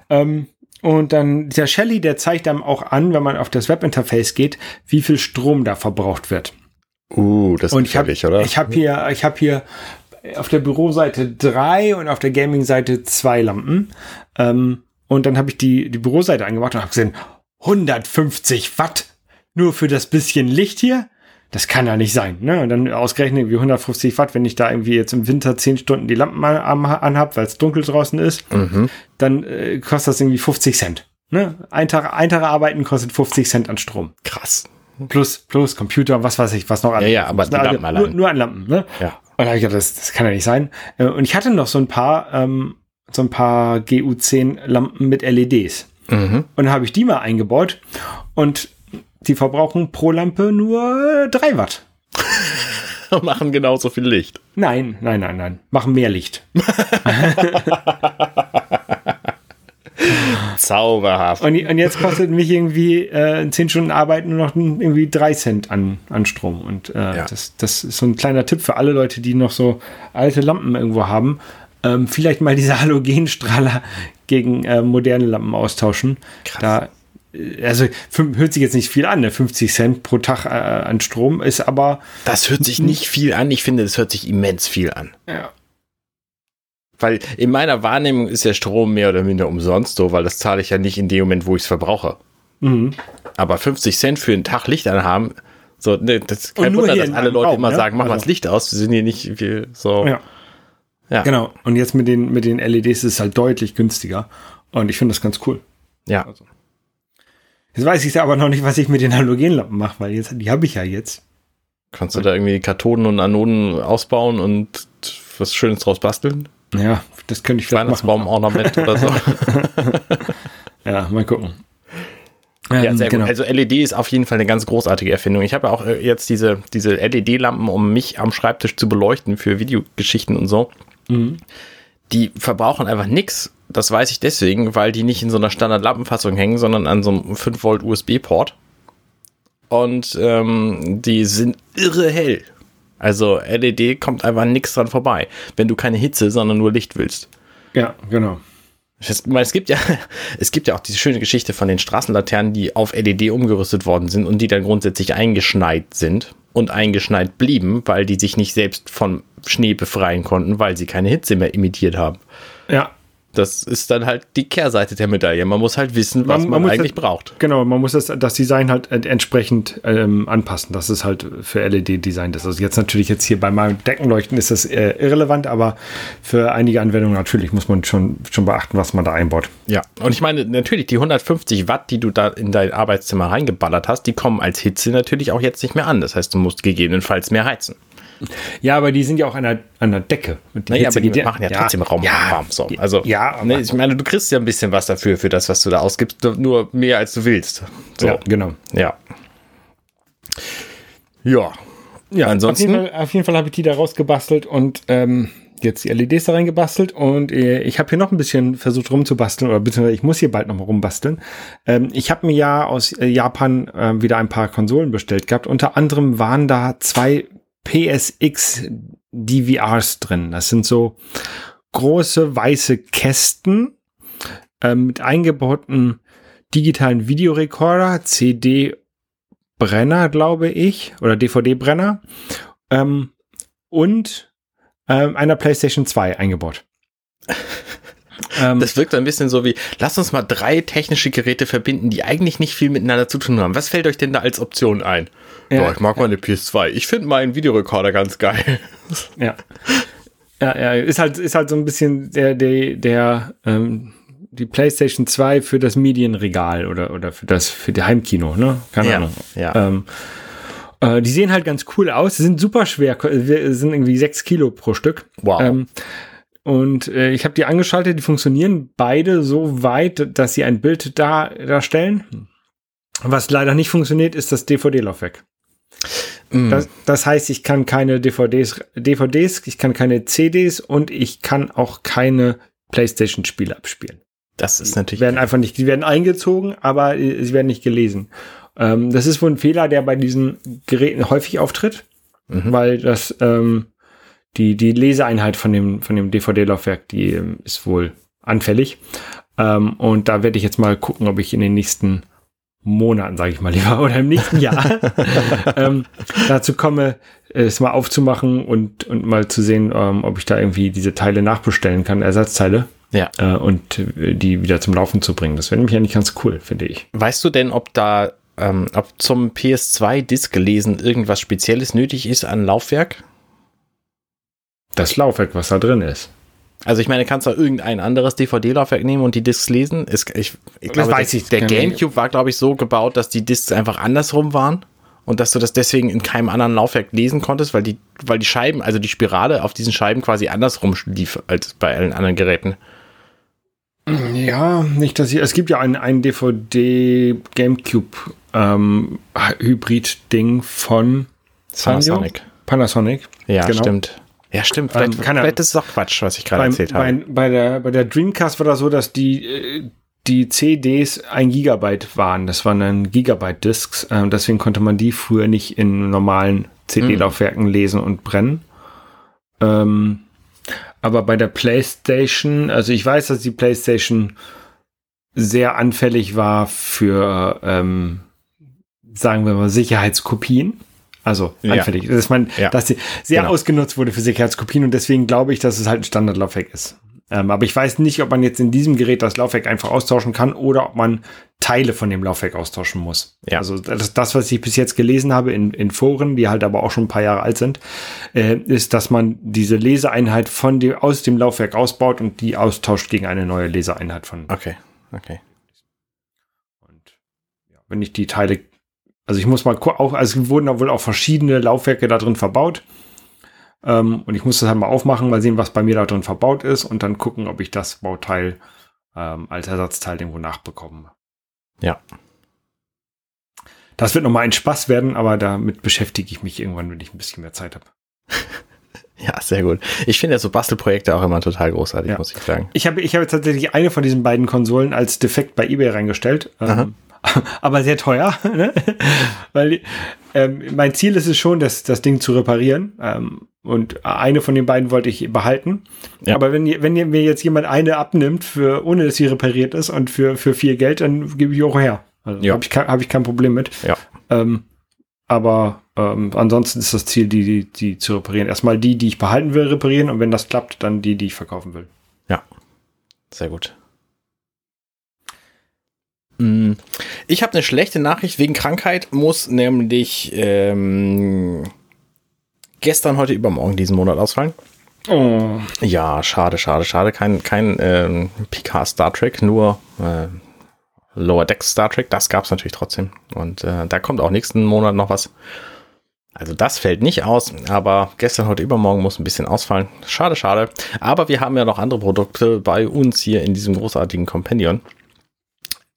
Ähm, und dann dieser Shelly, der zeigt einem auch an, wenn man auf das Webinterface geht, wie viel Strom da verbraucht wird. Uh, das und ist ich oder? Ich habe hier, ich habe hier auf der Büroseite drei und auf der Gaming-Seite zwei Lampen. Ähm, und dann habe ich die, die Büroseite angemacht und habe gesehen, 150 Watt nur für das bisschen Licht hier. Das kann ja nicht sein. Ne? Und dann ausgerechnet wie 150 Watt, wenn ich da irgendwie jetzt im Winter 10 Stunden die Lampen an, anhab, weil es dunkel draußen ist, mhm. dann äh, kostet das irgendwie 50 Cent. Ne? Ein, Tag, ein Tag arbeiten kostet 50 Cent an Strom. Krass. Plus, plus Computer, was weiß ich, was noch an. Ja, ja, aber allein. Nur, nur an Lampen, ne? Ja. Und da habe ich gedacht, das, das kann ja nicht sein. Äh, und ich hatte noch so ein paar, ähm, so ein paar GU10 Lampen mit LEDs. Mhm. Und dann habe ich die mal eingebaut und die verbrauchen pro Lampe nur drei Watt. [laughs] machen genauso viel Licht. Nein, nein, nein, nein. Machen mehr Licht. [laughs] [laughs] Zauberhaft. Und, und, jetzt kostet mich irgendwie äh, 10 Stunden Arbeit nur noch irgendwie 3 Cent an, an Strom. Und äh, ja. das, das ist so ein kleiner Tipp für alle Leute, die noch so alte Lampen irgendwo haben. Ähm, vielleicht mal diese [laughs] Halogenstrahler gegen äh, moderne Lampen austauschen. Krass. Da also hört sich jetzt nicht viel an, ne? 50 Cent pro Tag äh, an Strom ist aber. Das hört sich nicht viel an. Ich finde, das hört sich immens viel an. Ja. Weil in meiner Wahrnehmung ist der Strom mehr oder minder umsonst so, weil das zahle ich ja nicht in dem Moment, wo ich es verbrauche. Mhm. Aber 50 Cent für einen Tag Licht anhaben, so, ne, das ist kein Wunder, dass alle Leute Raum, immer ne? sagen, mach mal Also- das Licht aus. Wir sind hier nicht viel so. Ja. Ja. Genau. Und jetzt mit den, mit den LEDs ist es halt deutlich günstiger. Und ich finde das ganz cool. Ja. Jetzt weiß ich aber noch nicht, was ich mit den Halogenlampen mache, weil jetzt, die habe ich ja jetzt. Kannst du da irgendwie Kathoden und Anoden ausbauen und was Schönes draus basteln? Ja, das könnte ich vielleicht. Weihnachtsbaum-Ornament oder so. [laughs] Ja, mal gucken. Ja, Ähm, sehr genau. gut. Also LED ist auf jeden Fall eine ganz großartige Erfindung. Ich habe ja auch äh, jetzt diese, diese LED-Lampen, um mich am Schreibtisch zu beleuchten für Videogeschichten und so. Mhm. Die verbrauchen einfach nix. Das weiß ich deswegen, weil die nicht in so einer Standard-Lampenfassung hängen, sondern an so einem 5 Volt USB-Port. Und ähm, die sind irre hell. Also LED kommt einfach nix dran vorbei, wenn du keine Hitze, sondern nur Licht willst. Ja, genau. Es, es gibt ja, [laughs] es gibt ja auch diese schöne Geschichte von den Straßenlaternen, die auf LED umgerüstet worden sind und die dann grundsätzlich eingeschneit sind und eingeschneit blieben, weil die sich nicht selbst von Schnee befreien konnten, weil sie keine Hitze mehr imitiert haben. Ja, Das ist dann halt die Kehrseite der Medaille. Man muss halt wissen, was Man- man, man eigentlich das- braucht. genau. Man muss das, das Design halt ent- entsprechend ähm, anpassen. Das ist halt für LED-Design. Das ist also jetzt natürlich jetzt hier bei meinem Deckenleuchten ist das äh, irrelevant, aber für einige Anwendungen natürlich muss man schon, schon beachten, was man da einbaut. Ja, und ich meine, natürlich, die 150 Watt, die du da in dein Arbeitszimmer reingeballert hast, die kommen als Hitze natürlich auch jetzt nicht mehr an. Das heißt, du musst gegebenenfalls mehr heizen. Ja, aber die sind ja auch an der, an der Decke. Und Naja, Hitze aber die geht machen ja, trotzdem Raum ja, warm. So. Also, ja, ne, ich meine, du kriegst ja ein bisschen was dafür, für das, was du da ausgibst, nur mehr als du willst. So, Ja, genau. ja. Ja. Ja, Ansonsten- Auf jeden Fall, auf jeden Fall habe ich die da rausgebastelt und ähm, jetzt die LEDs da reingebastelt und äh, ich habe hier noch ein bisschen versucht rumzubasteln oder beziehungsweise ich muss hier bald noch mal rumbasteln. Ähm, ich habe mir ja aus äh, Japan äh, wieder ein paar Konsolen bestellt gehabt. Unter anderem waren da zwei PSX DVRs drin. Das sind so große weiße Kästen äh, mit eingebauten digitalen Videorekorder, CD Brenner, glaube ich, oder DVD-Brenner ähm, und ähm, einer PlayStation 2 eingebaut. [laughs] Das wirkt ein bisschen so wie, lass uns mal drei technische Geräte verbinden, die eigentlich nicht viel miteinander zu tun haben. Was fällt euch denn da als Option ein? Ja, Ja. ich mag meine PS2. Ich finde meinen Videorekorder ganz geil. ja. ja, ja, ist halt, ist halt so ein bisschen der, der, der ähm, die PlayStation 2 für das Medienregal oder, oder für das, für die Heimkino, ne? Keine Ja, Ahnung. ja. Ähm, äh, die sehen halt ganz cool aus, sind super schwer, wir- sind irgendwie sechs Kilo pro Stück. Wow. Ähm, und äh, ich habe die angeschaltet, die funktionieren beide so weit, dass sie ein Bild da, darstellen. Was leider nicht funktioniert, ist das DVD-Laufwerk. Mm. Das, das heißt, ich kann keine DVDs, DVDs, ich kann keine CDs und ich kann auch keine PlayStation-Spiele abspielen. Das ist Die natürlich. werden einfach nicht, die werden eingezogen, aber äh, sie werden nicht gelesen. Ähm, das ist wohl ein Fehler, der bei diesen Geräten häufig auftritt, Mhm. weil das ähm, die die Leseeinheit von dem von dem DVD-Laufwerk, die ähm, ist wohl anfällig. Ähm, und da werde ich jetzt mal gucken, ob ich in den nächsten Monaten, sage ich mal lieber, [laughs] oder im nächsten Jahr [laughs] ähm, dazu komme, es mal aufzumachen und und mal zu sehen, ähm, ob ich da irgendwie diese Teile nachbestellen kann, Ersatzteile Ja. äh, und äh, die wieder zum Laufen zu bringen. Das wäre nämlich eigentlich ganz cool, finde ich. Weißt du denn, ob da, ähm, ob zum PS2-Disc lesen irgendwas Spezielles nötig ist an Laufwerk? Das Laufwerk, was da drin ist. Also ich meine, kannst du irgendein anderes DVD-Laufwerk nehmen und die Discs lesen? Ist, ich ich Das glaube, weiß der, ich der. GameCube war, glaube ich, so gebaut, dass die Discs einfach andersrum waren und dass du das deswegen in keinem anderen Laufwerk lesen konntest, weil die, weil die Scheiben, also die Spirale auf diesen Scheiben quasi andersrum lief als bei allen anderen Geräten. Ja, nicht, dass ich. Es gibt ja ein, ein DVD GameCube ähm, Hybrid-Ding von Sanyo? Panasonic. Panasonic. Ja, Genau. stimmt. Ja, stimmt. Vielleicht, keine- vielleicht ist es auch Quatsch, was ich gerade erzählt habe. bei, bei, der, bei der Dreamcast war das so, dass die, äh, die CDs ein Gigabyte waren. Das waren dann Gigabyte-Discs. Ähm, deswegen konnte man die früher nicht in normalen CD-Laufwerken lesen und brennen. Ähm, aber bei der PlayStation, also ich weiß, dass die PlayStation sehr anfällig war für, ähm, sagen wir mal, Sicherheitskopien. Also Ja. anfällig, dass man, Ja. dass sie sehr Genau. ausgenutzt wurde für Sicherheitskopien und deswegen glaube ich, dass es halt ein Standardlaufwerk ist. Ähm, aber ich weiß nicht, ob man jetzt in diesem Gerät das Laufwerk einfach austauschen kann oder ob man Teile von dem Laufwerk austauschen muss. Ja. Also das, das, was ich bis jetzt gelesen habe in, in Foren, die halt aber auch schon ein paar Jahre alt sind, äh, ist, dass man diese Leseeinheit von dem, aus dem Laufwerk ausbaut und die austauscht gegen eine neue Leseeinheit von. Okay, okay. Und ja, wenn ich die Teile, also ich muss mal auch, also es wurden da wohl auch verschiedene Laufwerke da drin verbaut. Ähm, und ich muss das halt mal aufmachen, mal sehen, was bei mir da drin verbaut ist und dann gucken, ob ich das Bauteil ähm, als Ersatzteil irgendwo nachbekomme. Ja. Das wird nochmal ein Spaß werden, aber damit beschäftige ich mich irgendwann, wenn ich ein bisschen mehr Zeit habe. [laughs] Ja, sehr gut. Ich finde ja so Bastelprojekte auch immer total großartig, Ja. muss ich sagen. Ich habe, ich habe tatsächlich eine von diesen beiden Konsolen als defekt bei eBay reingestellt. Ähm, [laughs] aber sehr teuer. [laughs] Ne? Weil ähm, mein Ziel ist es schon, das, das Ding zu reparieren. Ähm, und eine von den beiden wollte ich behalten. Ja. Aber wenn, wenn mir jetzt jemand eine abnimmt, für, ohne dass sie repariert ist und für, für viel Geld, dann gebe ich auch her. Also Ja. habe ich, kein- hab ich kein Problem mit. Ja. Ähm, aber ähm, ansonsten ist das Ziel, die, die, die zu reparieren. Erstmal die, die ich behalten will, reparieren und wenn das klappt, dann die, die ich verkaufen will. Ja, sehr gut. Mm, Ich habe eine schlechte Nachricht wegen Krankheit, muss nämlich ähm, gestern, heute, übermorgen diesen Monat ausfallen. Oh. Ja, schade, schade, schade. Kein, kein ähm, PK Star Trek, nur äh, Lower Decks Star Trek. Das gab's natürlich trotzdem. Und äh, da kommt auch nächsten Monat noch was. Also das fällt nicht aus, aber gestern, heute, übermorgen muss ein bisschen ausfallen. Schade, schade. Aber wir haben ja noch andere Produkte bei uns hier in diesem großartigen Compendion.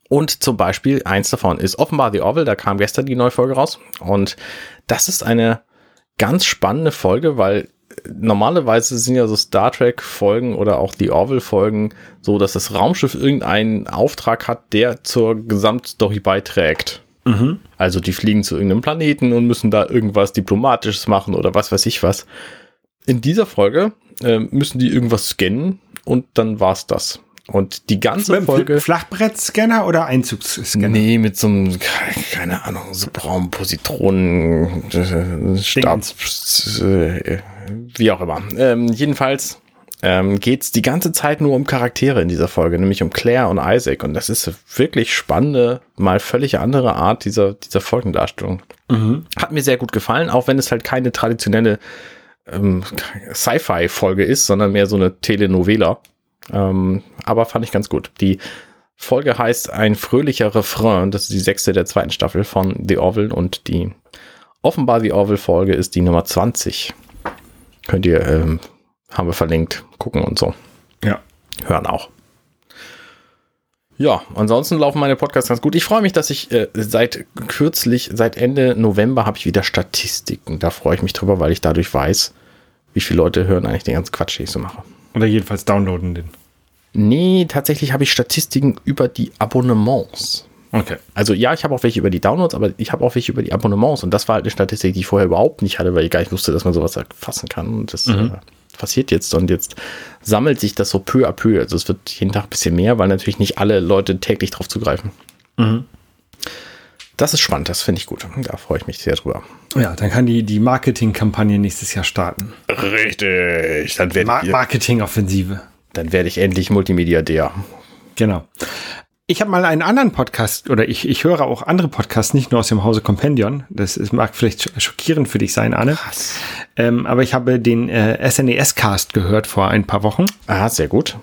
Und zum Beispiel eins davon ist offenbar The Orville. Da kam gestern die neue Folge raus. Und das ist eine ganz spannende Folge, weil normalerweise sind ja so Star Trek Folgen oder auch die Orville Folgen so, dass das Raumschiff irgendeinen Auftrag hat, der zur Gesamtstory beiträgt. Mhm. Also die fliegen zu irgendeinem Planeten und müssen da irgendwas Diplomatisches machen oder was weiß ich was. In dieser Folge äh, müssen die irgendwas scannen und dann war's das. Und die ganze Folge. Flachbrettscanner oder Einzugsscanner? Nee, mit so einem, keine Ahnung, so braunen Positronen, äh, Stab, äh, wie auch immer. Ähm, jedenfalls ähm, geht's die ganze Zeit nur um Charaktere in dieser Folge, nämlich um Claire und Isaac. Und das ist wirklich spannende, mal völlig andere Art dieser, dieser Folgendarstellung. Mhm. Hat mir sehr gut gefallen, auch wenn es halt keine traditionelle ähm, Sci-Fi-Folge ist, sondern mehr so eine Telenovela. Ähm, aber fand ich ganz gut. Die Folge heißt Ein fröhlicher Refrain. Das ist die sechste der zweiten Staffel von The Orville und die offenbar The Orville-Folge ist die Nummer 20. Könnt ihr, ähm, haben wir verlinkt, gucken und so. Ja. Hören auch. Ja, ansonsten laufen meine Podcasts ganz gut. Ich freue mich, dass ich äh, seit kürzlich, seit Ende November habe ich wieder Statistiken. Da freue ich mich drüber, weil ich dadurch weiß, wie viele Leute hören eigentlich den ganzen Quatsch, den ich so mache. Oder jedenfalls downloaden den. Nee, tatsächlich habe ich Statistiken über die Abonnements. Okay. Also ja, ich habe auch welche über die Downloads, aber ich habe auch welche über die Abonnements. Und das war halt eine Statistik, die ich vorher überhaupt nicht hatte, weil ich gar nicht wusste, dass man sowas erfassen kann. Und das äh, passiert jetzt. Und jetzt sammelt sich das so peu à peu. Also es wird jeden Tag ein bisschen mehr, weil natürlich nicht alle Leute täglich drauf zugreifen. Das ist spannend, das finde ich gut. Da freue ich mich sehr drüber. Ja, dann kann die, die Marketingkampagne nächstes Jahr starten. Richtig. Dann werde Ma Marketingoffensive. dann werde ich endlich Multimediadär. Genau. Ich habe mal einen anderen Podcast oder ich, ich höre auch andere Podcasts, nicht nur aus dem Hause Compendion. Das ist, mag vielleicht sch- schockierend für dich sein, Arne. Ähm, aber ich habe den äh, SNES-Cast gehört vor ein paar Wochen. Ah, sehr gut.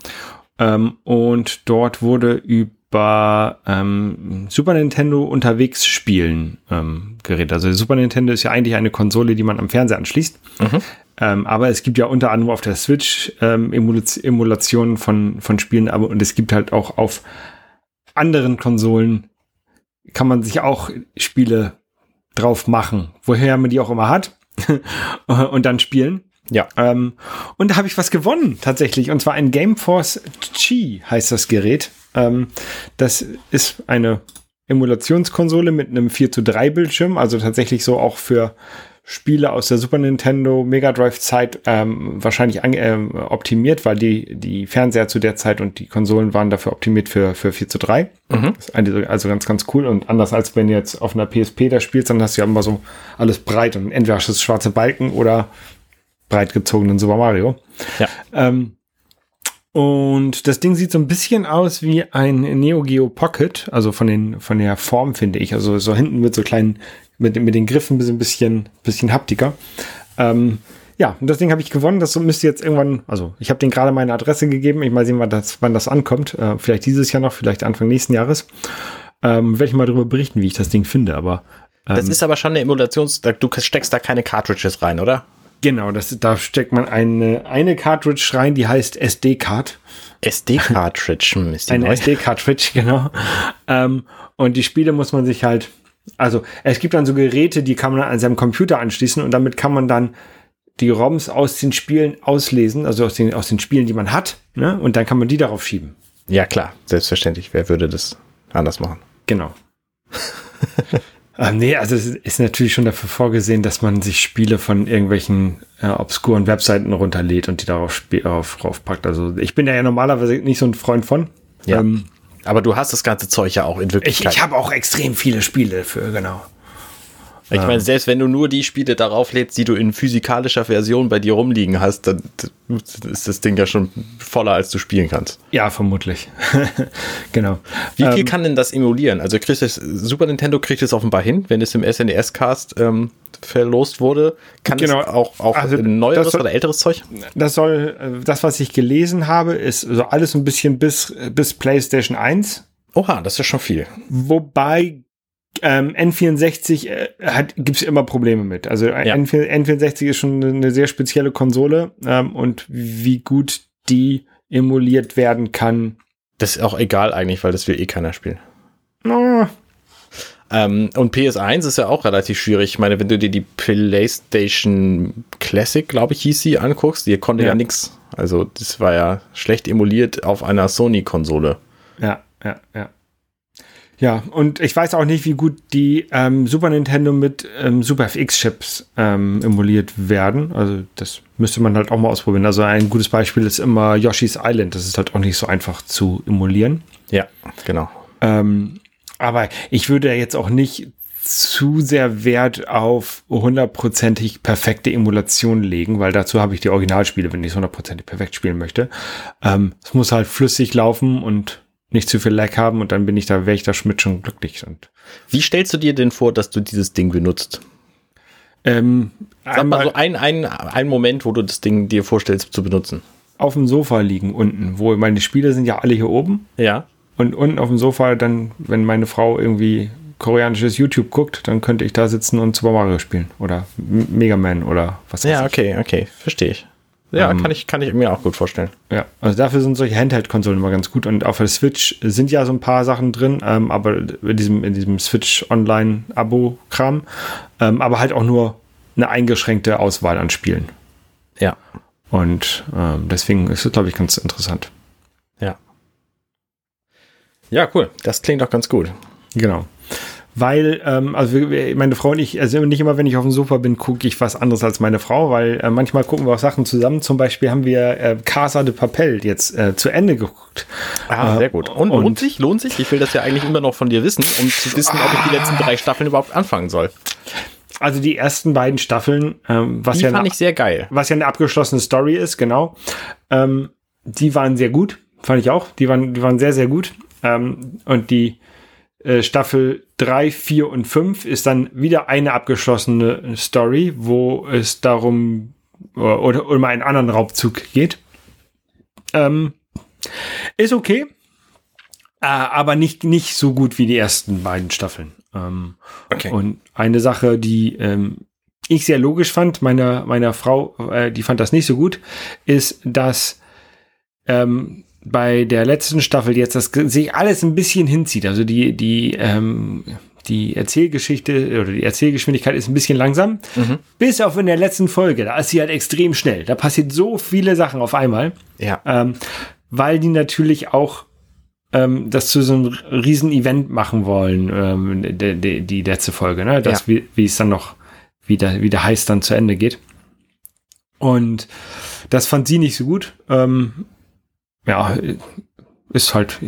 Ähm, und dort wurde über ähm, Super Nintendo unterwegs spielen ähm, geredet. Also Super Nintendo ist ja eigentlich eine Konsole, die man am Fernseher anschließt. Ähm, aber es gibt ja unter anderem auf der Switch ähm, Emula- Emulationen von, von Spielen, aber und es gibt halt auch auf anderen Konsolen kann man sich auch Spiele drauf machen, woher man die auch immer hat [laughs] und dann spielen. Ja. Ähm, und da habe ich was gewonnen, tatsächlich. Und zwar ein Gameforce Chi heißt das Gerät. Ähm, das ist eine Emulationskonsole mit einem 4 zu 3 Bildschirm, also tatsächlich so auch für, Spiele aus der Super Nintendo Mega Drive Zeit ähm, wahrscheinlich an, ähm, optimiert, weil die, die Fernseher zu der Zeit und die Konsolen waren dafür optimiert für, für 4 zu 3. Mhm. Also ganz, ganz cool und anders als wenn du jetzt auf einer PSP da spielst, dann hast du ja immer so alles breit und entweder hast du schwarze Balken oder breit gezogenen Super Mario. Ja. Ähm, und das Ding sieht so ein bisschen aus wie ein Neo Geo Pocket, also von den von der Form finde ich, also so hinten mit so kleinen mit, mit den Griffen ein bisschen bisschen haptiker. Ähm, ja, und das Ding habe ich gewonnen. Das müsste jetzt irgendwann, also ich habe den gerade meine Adresse gegeben. Ich mal sehen, wann das, wann das ankommt. Äh, vielleicht dieses Jahr noch, vielleicht Anfang nächsten Jahres. Ähm, Werde ich mal darüber berichten, wie ich das Ding finde. Aber ähm, das ist aber schon eine Emulations. Du steckst da keine Cartridges rein, oder? Genau, das, da steckt man eine, eine Cartridge rein, die heißt SD-Card. SD-Cartridge hm, ist die Eine SD-Cartridge, [laughs] genau. Ähm, und die Spiele muss man sich halt, also es gibt dann so Geräte, die kann man an seinem Computer anschließen und damit kann man dann die ROMs aus den Spielen auslesen, also aus den, aus den Spielen, die man hat, ne? und dann kann man die darauf schieben. Ja, klar, selbstverständlich. Wer würde das anders machen? Genau. [laughs] Ähm, nee, also es ist natürlich schon dafür vorgesehen, dass man sich Spiele von irgendwelchen äh, obskuren Webseiten runterlädt und die darauf auf, draufpackt. Also ich bin ja normalerweise nicht so ein Freund von. Ja. Ähm, aber du hast das ganze Zeug ja auch in Wirklichkeit. Ich, ich habe auch extrem viele Spiele dafür, genau. Ich meine, selbst wenn du nur die Spiele darauf lädst, die du in physikalischer Version bei dir rumliegen hast, dann ist das Ding ja schon voller, als du spielen kannst. Ja, vermutlich. [laughs] genau. Wie viel ähm, kann denn das emulieren? Also kriegt das Super Nintendo kriegt es offenbar hin, wenn es im SNES-Cast ähm, verlost wurde. Kann genau. es auch, auch also neueres soll, oder älteres Zeug? Das soll, äh, das, was ich gelesen habe, ist so alles ein bisschen bis, bis PlayStation 1. Oha, das ist schon viel. Wobei ähm, N64 äh, hat, gibt's immer Probleme mit. Also ja. N4, N64 ist schon eine sehr spezielle Konsole ähm, und wie gut die emuliert werden kann. Das ist auch egal eigentlich, weil das will eh keiner spielen. Oh. Ähm, und PS1 ist ja auch relativ schwierig. Ich meine, wenn du dir die PlayStation Classic, glaube ich, hieß sie, anguckst, die konnte ja, ja nichts. Also das war ja schlecht emuliert auf einer Sony-Konsole. Ja, ja, ja. Ja, und ich weiß auch nicht, wie gut die ähm, Super Nintendo mit ähm, Super FX-Chips ähm, emuliert werden. Also das müsste man halt auch mal ausprobieren. Also ein gutes Beispiel ist immer Yoshi's Island. Das ist halt auch nicht so einfach zu emulieren. Ja, genau. Ähm, aber ich würde jetzt auch nicht zu sehr Wert auf hundertprozentig perfekte Emulation legen, weil dazu habe ich die Originalspiele, wenn ich es hundertprozentig perfekt spielen möchte. Ähm, es muss halt flüssig laufen und nicht zu viel Lag haben und dann bin ich da, wäre ich da Schmidt schon glücklich. Und Wie stellst du dir denn vor, dass du dieses Ding benutzt? Ähm, Sag mal so ein, ein, ein Moment, wo du das Ding dir vorstellst zu benutzen. Auf dem Sofa liegen unten, wo meine Spiele sind ja alle hier oben. Ja. Und unten auf dem Sofa, dann, wenn meine Frau irgendwie koreanisches YouTube guckt, dann könnte ich da sitzen und Super Mario spielen oder Mega Man oder was weiß Ja, okay, okay, verstehe ich. Ja, ähm, kann, ich, kann ich mir auch gut vorstellen. Ja, also dafür sind solche Handheld-Konsolen immer ganz gut. Und auf der Switch sind ja so ein paar Sachen drin, ähm, aber in diesem, in diesem Switch Online-Abo-Kram, ähm, aber halt auch nur eine eingeschränkte Auswahl an Spielen. Ja. Und ähm, deswegen ist es, glaube ich, ganz interessant. Ja. Ja, cool. Das klingt doch ganz gut. Genau weil, ähm, also meine Frau und ich, also nicht immer, wenn ich auf dem Sofa bin, gucke ich was anderes als meine Frau, weil äh, manchmal gucken wir auch Sachen zusammen. Zum Beispiel haben wir äh, Casa de Papel jetzt äh, zu Ende geguckt. Ah, sehr gut. Und, und lohnt sich, lohnt sich? Ich will das ja eigentlich immer noch von dir wissen, um zu wissen, ob ich die letzten drei Staffeln überhaupt anfangen soll. Also die ersten beiden Staffeln, ähm, was die ja fand eine, ich sehr geil, was ja eine abgeschlossene Story ist, genau. Ähm, die waren sehr gut, fand ich auch. Die waren, die waren sehr, sehr gut. Ähm, und die äh, Staffel 3, 4 und 5 ist dann wieder eine abgeschlossene Story, wo es darum äh, oder um einen anderen Raubzug geht. Ähm, ist okay, äh, aber nicht, nicht so gut wie die ersten beiden Staffeln. Ähm, okay. Und eine Sache, die ähm, ich sehr logisch fand, meiner, meiner Frau, äh, die fand das nicht so gut, ist, dass ähm, bei der letzten Staffel jetzt das sich alles ein bisschen hinzieht. Also die, die, ähm, die Erzählgeschichte oder die Erzählgeschwindigkeit ist ein bisschen langsam. Mhm. Bis auf in der letzten Folge. Da ist sie halt extrem schnell. Da passiert so viele Sachen auf einmal. Ja. Ähm, weil die natürlich auch ähm, das zu so einem riesen Event machen wollen, ähm, die, die, die letzte Folge, ne? Das, ja. wie, wie es dann noch wie der, wie der Heiß dann zu Ende geht. Und das fand sie nicht so gut. Ähm, ja, ist halt,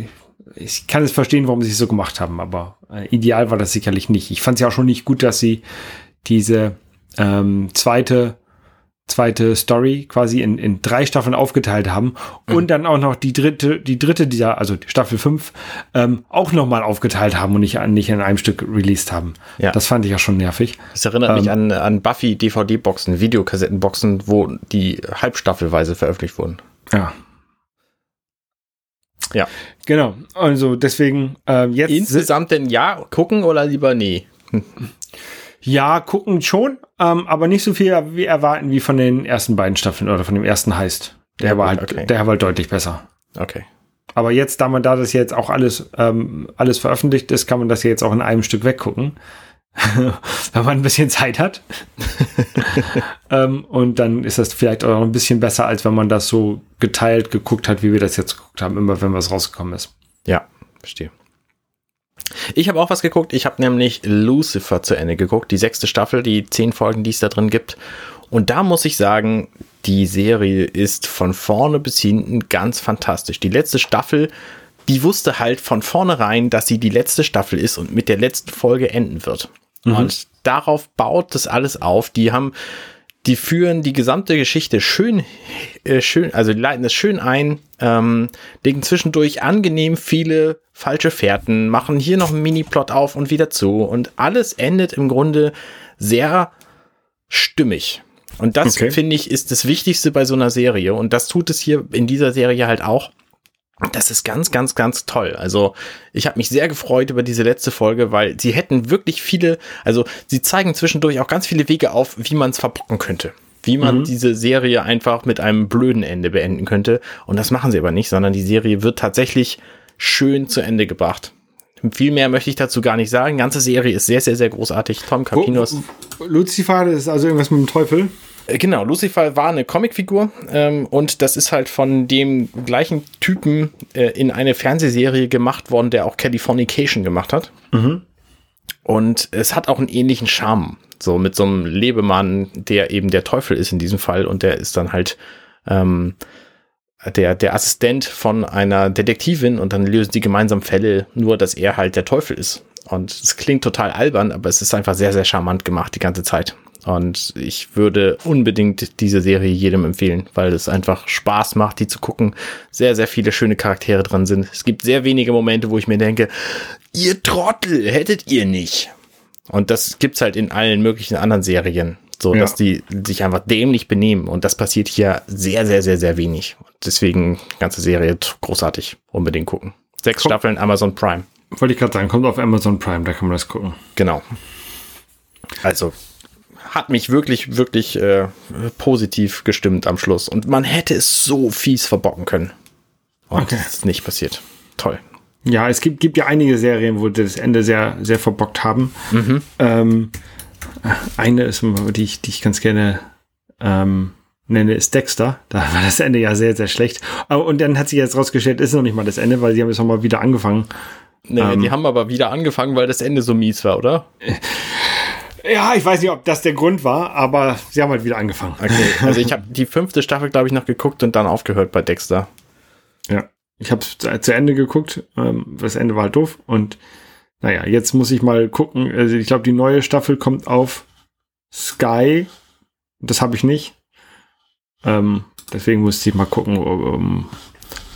ich kann es verstehen, warum sie es so gemacht haben, aber äh, ideal war das sicherlich nicht. Ich fand es ja auch schon nicht gut, dass sie diese ähm, zweite zweite Story quasi in, in drei Staffeln aufgeteilt haben mhm. und dann auch noch die dritte, die dritte dieser, also Staffel 5, ähm, auch nochmal aufgeteilt haben und nicht, nicht in einem Stück released haben. Ja. Das fand ich ja schon nervig. Das erinnert ähm, mich an, an Buffy DVD-Boxen, Videokassettenboxen, wo die halbstaffelweise veröffentlicht wurden. Ja. Ja. Genau. Also deswegen äh, jetzt. Insgesamt denn ja gucken oder lieber nee? Ja, gucken schon, ähm, aber nicht so viel wie erwarten wie von den ersten beiden Staffeln oder von dem ersten Heist. Der ja, war halt, okay. der war halt deutlich besser. Okay. Aber jetzt, da man da das jetzt auch alles, ähm, alles veröffentlicht ist, kann man das jetzt auch in einem Stück weggucken. [laughs] wenn man ein bisschen Zeit hat. [laughs] ähm, und dann ist das vielleicht auch ein bisschen besser, als wenn man das so geteilt geguckt hat, wie wir das jetzt geguckt haben, immer wenn was rausgekommen ist. Ja, verstehe. Ich habe auch was geguckt. Ich habe nämlich Lucifer zu Ende geguckt, die sechste Staffel, die zehn Folgen, die es da drin gibt. Und da muss ich sagen, die Serie ist von vorne bis hinten ganz fantastisch. Die letzte Staffel, die wusste halt von vornherein, dass sie die letzte Staffel ist und mit der letzten Folge enden wird. Mhm. Und darauf baut das alles auf. Die haben die führen die gesamte Geschichte schön, äh, schön, also die leiten es schön ein, ähm, legen zwischendurch angenehm viele falsche Fährten, machen hier noch einen Mini-Plot auf und wieder zu und alles endet im Grunde sehr stimmig. Und das, okay. finde ich, ist das Wichtigste bei so einer Serie. Und das tut es hier in dieser Serie halt auch. Das ist ganz, ganz, ganz toll. Also ich habe mich sehr gefreut über diese letzte Folge, weil sie hätten wirklich viele, also sie zeigen zwischendurch auch ganz viele Wege auf, wie man es verbocken könnte. Wie man mhm. diese Serie einfach mit einem blöden Ende beenden könnte. Und das machen sie aber nicht, sondern die Serie wird tatsächlich schön zu Ende gebracht. Viel mehr möchte ich dazu gar nicht sagen. Die ganze Serie ist sehr, sehr, sehr großartig. Tom Capinos. Lucifer ist also irgendwas mit dem Teufel. Äh, genau, Lucifer war eine Comicfigur ähm, und das ist halt von dem gleichen Typen äh, in eine Fernsehserie gemacht worden, der auch Californication gemacht hat. Mhm. Und es hat auch einen ähnlichen Charme. So mit so einem Lebemann, der eben der Teufel ist in diesem Fall und der ist dann halt ähm, der, der Assistent von einer Detektivin und dann lösen die gemeinsam Fälle, nur dass er halt der Teufel ist. Und es klingt total albern, aber es ist einfach sehr, sehr charmant gemacht die ganze Zeit. Und ich würde unbedingt diese Serie jedem empfehlen, weil es einfach Spaß macht, die zu gucken. Sehr, sehr viele schöne Charaktere drin sind. Es gibt sehr wenige Momente, wo ich mir denke, ihr Trottel, hättet ihr nicht. Und das gibt's halt in allen möglichen anderen Serien. So, ja. dass die sich einfach dämlich benehmen. Und das passiert hier sehr, sehr, sehr, sehr wenig. Deswegen, ganze Serie großartig. Unbedingt gucken. Sechs Komm. Staffeln Amazon Prime. Wollte ich gerade sagen, kommt auf Amazon Prime, da kann man das gucken. Genau. Also hat mich wirklich, wirklich äh, positiv gestimmt am Schluss. Und man hätte es so fies verbocken können. Und okay. das ist nicht passiert. Toll. Ja, es gibt, gibt ja einige Serien, wo das Ende sehr, sehr verbockt haben. Mhm. Ähm, eine ist, die ich, die ich ganz gerne ähm, nenne, ist Dexter. Da war das Ende ja sehr, sehr schlecht. Und dann hat sich jetzt rausgestellt, ist noch nicht mal das Ende, weil sie haben jetzt nochmal wieder angefangen. Nee, ähm, die haben aber wieder angefangen, weil das Ende so mies war, oder? [laughs] Ja, ich weiß nicht, ob das der Grund war, aber sie haben halt wieder angefangen. Okay, also ich habe die fünfte Staffel, glaube ich, noch geguckt und dann aufgehört bei Dexter. Ja, ich habe zu Ende geguckt. Ähm, das Ende war halt doof. Und naja, jetzt muss ich mal gucken. Also ich glaube, die neue Staffel kommt auf Sky. Das habe ich nicht. Ähm, deswegen musste ich mal gucken, um,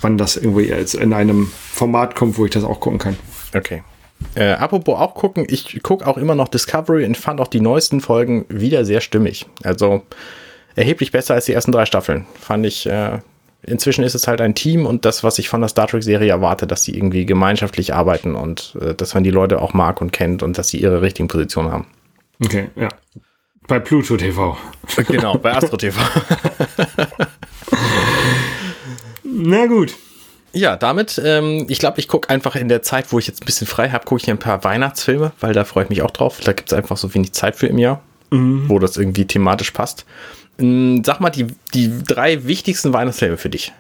wann das irgendwie jetzt in einem Format kommt, wo ich das auch gucken kann. Okay. Äh, apropos auch gucken, ich gucke auch immer noch Discovery und fand auch die neuesten Folgen wieder sehr stimmig. Also erheblich besser als die ersten drei Staffeln. Fand ich, äh, inzwischen ist es halt ein Team und das, was ich von der Star Trek-Serie erwarte, dass sie irgendwie gemeinschaftlich arbeiten und äh, dass man die Leute auch mag und kennt und dass sie ihre richtigen Positionen haben. Okay, ja. Bei Pluto TV. Genau, bei Astro TV. [laughs] Na gut. Ja, damit, ähm, ich glaube, ich gucke einfach in der Zeit, wo ich jetzt ein bisschen frei habe, gucke ich ein paar Weihnachtsfilme, weil da freue ich mich auch drauf. Da gibt es einfach so wenig Zeit für im Jahr, mhm. wo das irgendwie thematisch passt. Ähm, sag mal, die, die drei wichtigsten Weihnachtsfilme für dich.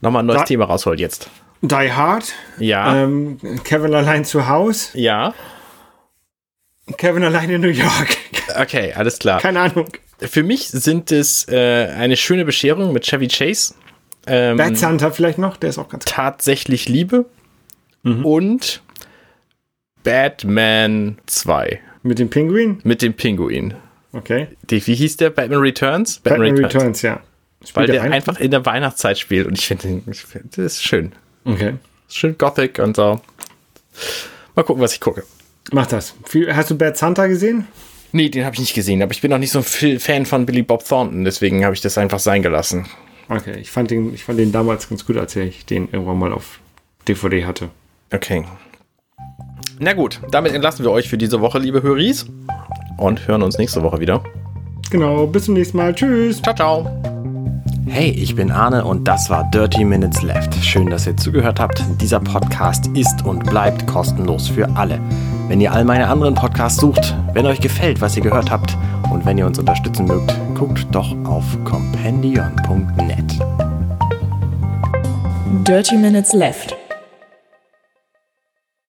Nochmal ein neues da Thema rausholt jetzt. Die Hard. Ja. Ähm, Kevin allein zu Hause. Ja. Kevin allein in New York. [laughs] Okay, alles klar. Keine Ahnung. Für mich sind es äh, eine schöne Bescherung mit Chevy Chase. Ähm, Bad Santa vielleicht noch, der ist auch ganz tatsächlich Liebe und Batman 2 Mit dem Pinguin? mit dem Pinguin. Okay. Die, wie hieß der? Batman Returns? Batman Returns, ja. Spielt Weil der Weihnachten? einfach in der Weihnachtszeit spielt und ich finde, find, das ist schön. Okay. Ist schön Gothic und so. Mal gucken, was ich gucke. Mach das. Hast du Bad Santa gesehen? Nee, den habe ich nicht gesehen, aber ich bin auch nicht so ein Fan von Billy Bob Thornton, deswegen habe ich das einfach sein gelassen. Okay, ich fand den, ich fand den damals ganz gut, als ich den irgendwann mal auf DVD hatte. Okay. Na gut, damit entlassen wir euch für diese Woche, liebe Höris. Und hören uns nächste Woche wieder. Genau, bis zum nächsten Mal. Tschüss. Ciao, ciao. Hey, ich bin Arne und das war Dirty Minutes Left. Schön, dass ihr zugehört habt. Dieser Podcast ist und bleibt kostenlos für alle. Wenn ihr all meine anderen Podcasts sucht, wenn euch gefällt, was ihr gehört habt und wenn ihr uns unterstützen mögt, guckt doch auf compendion.net. Dirty Minutes Left.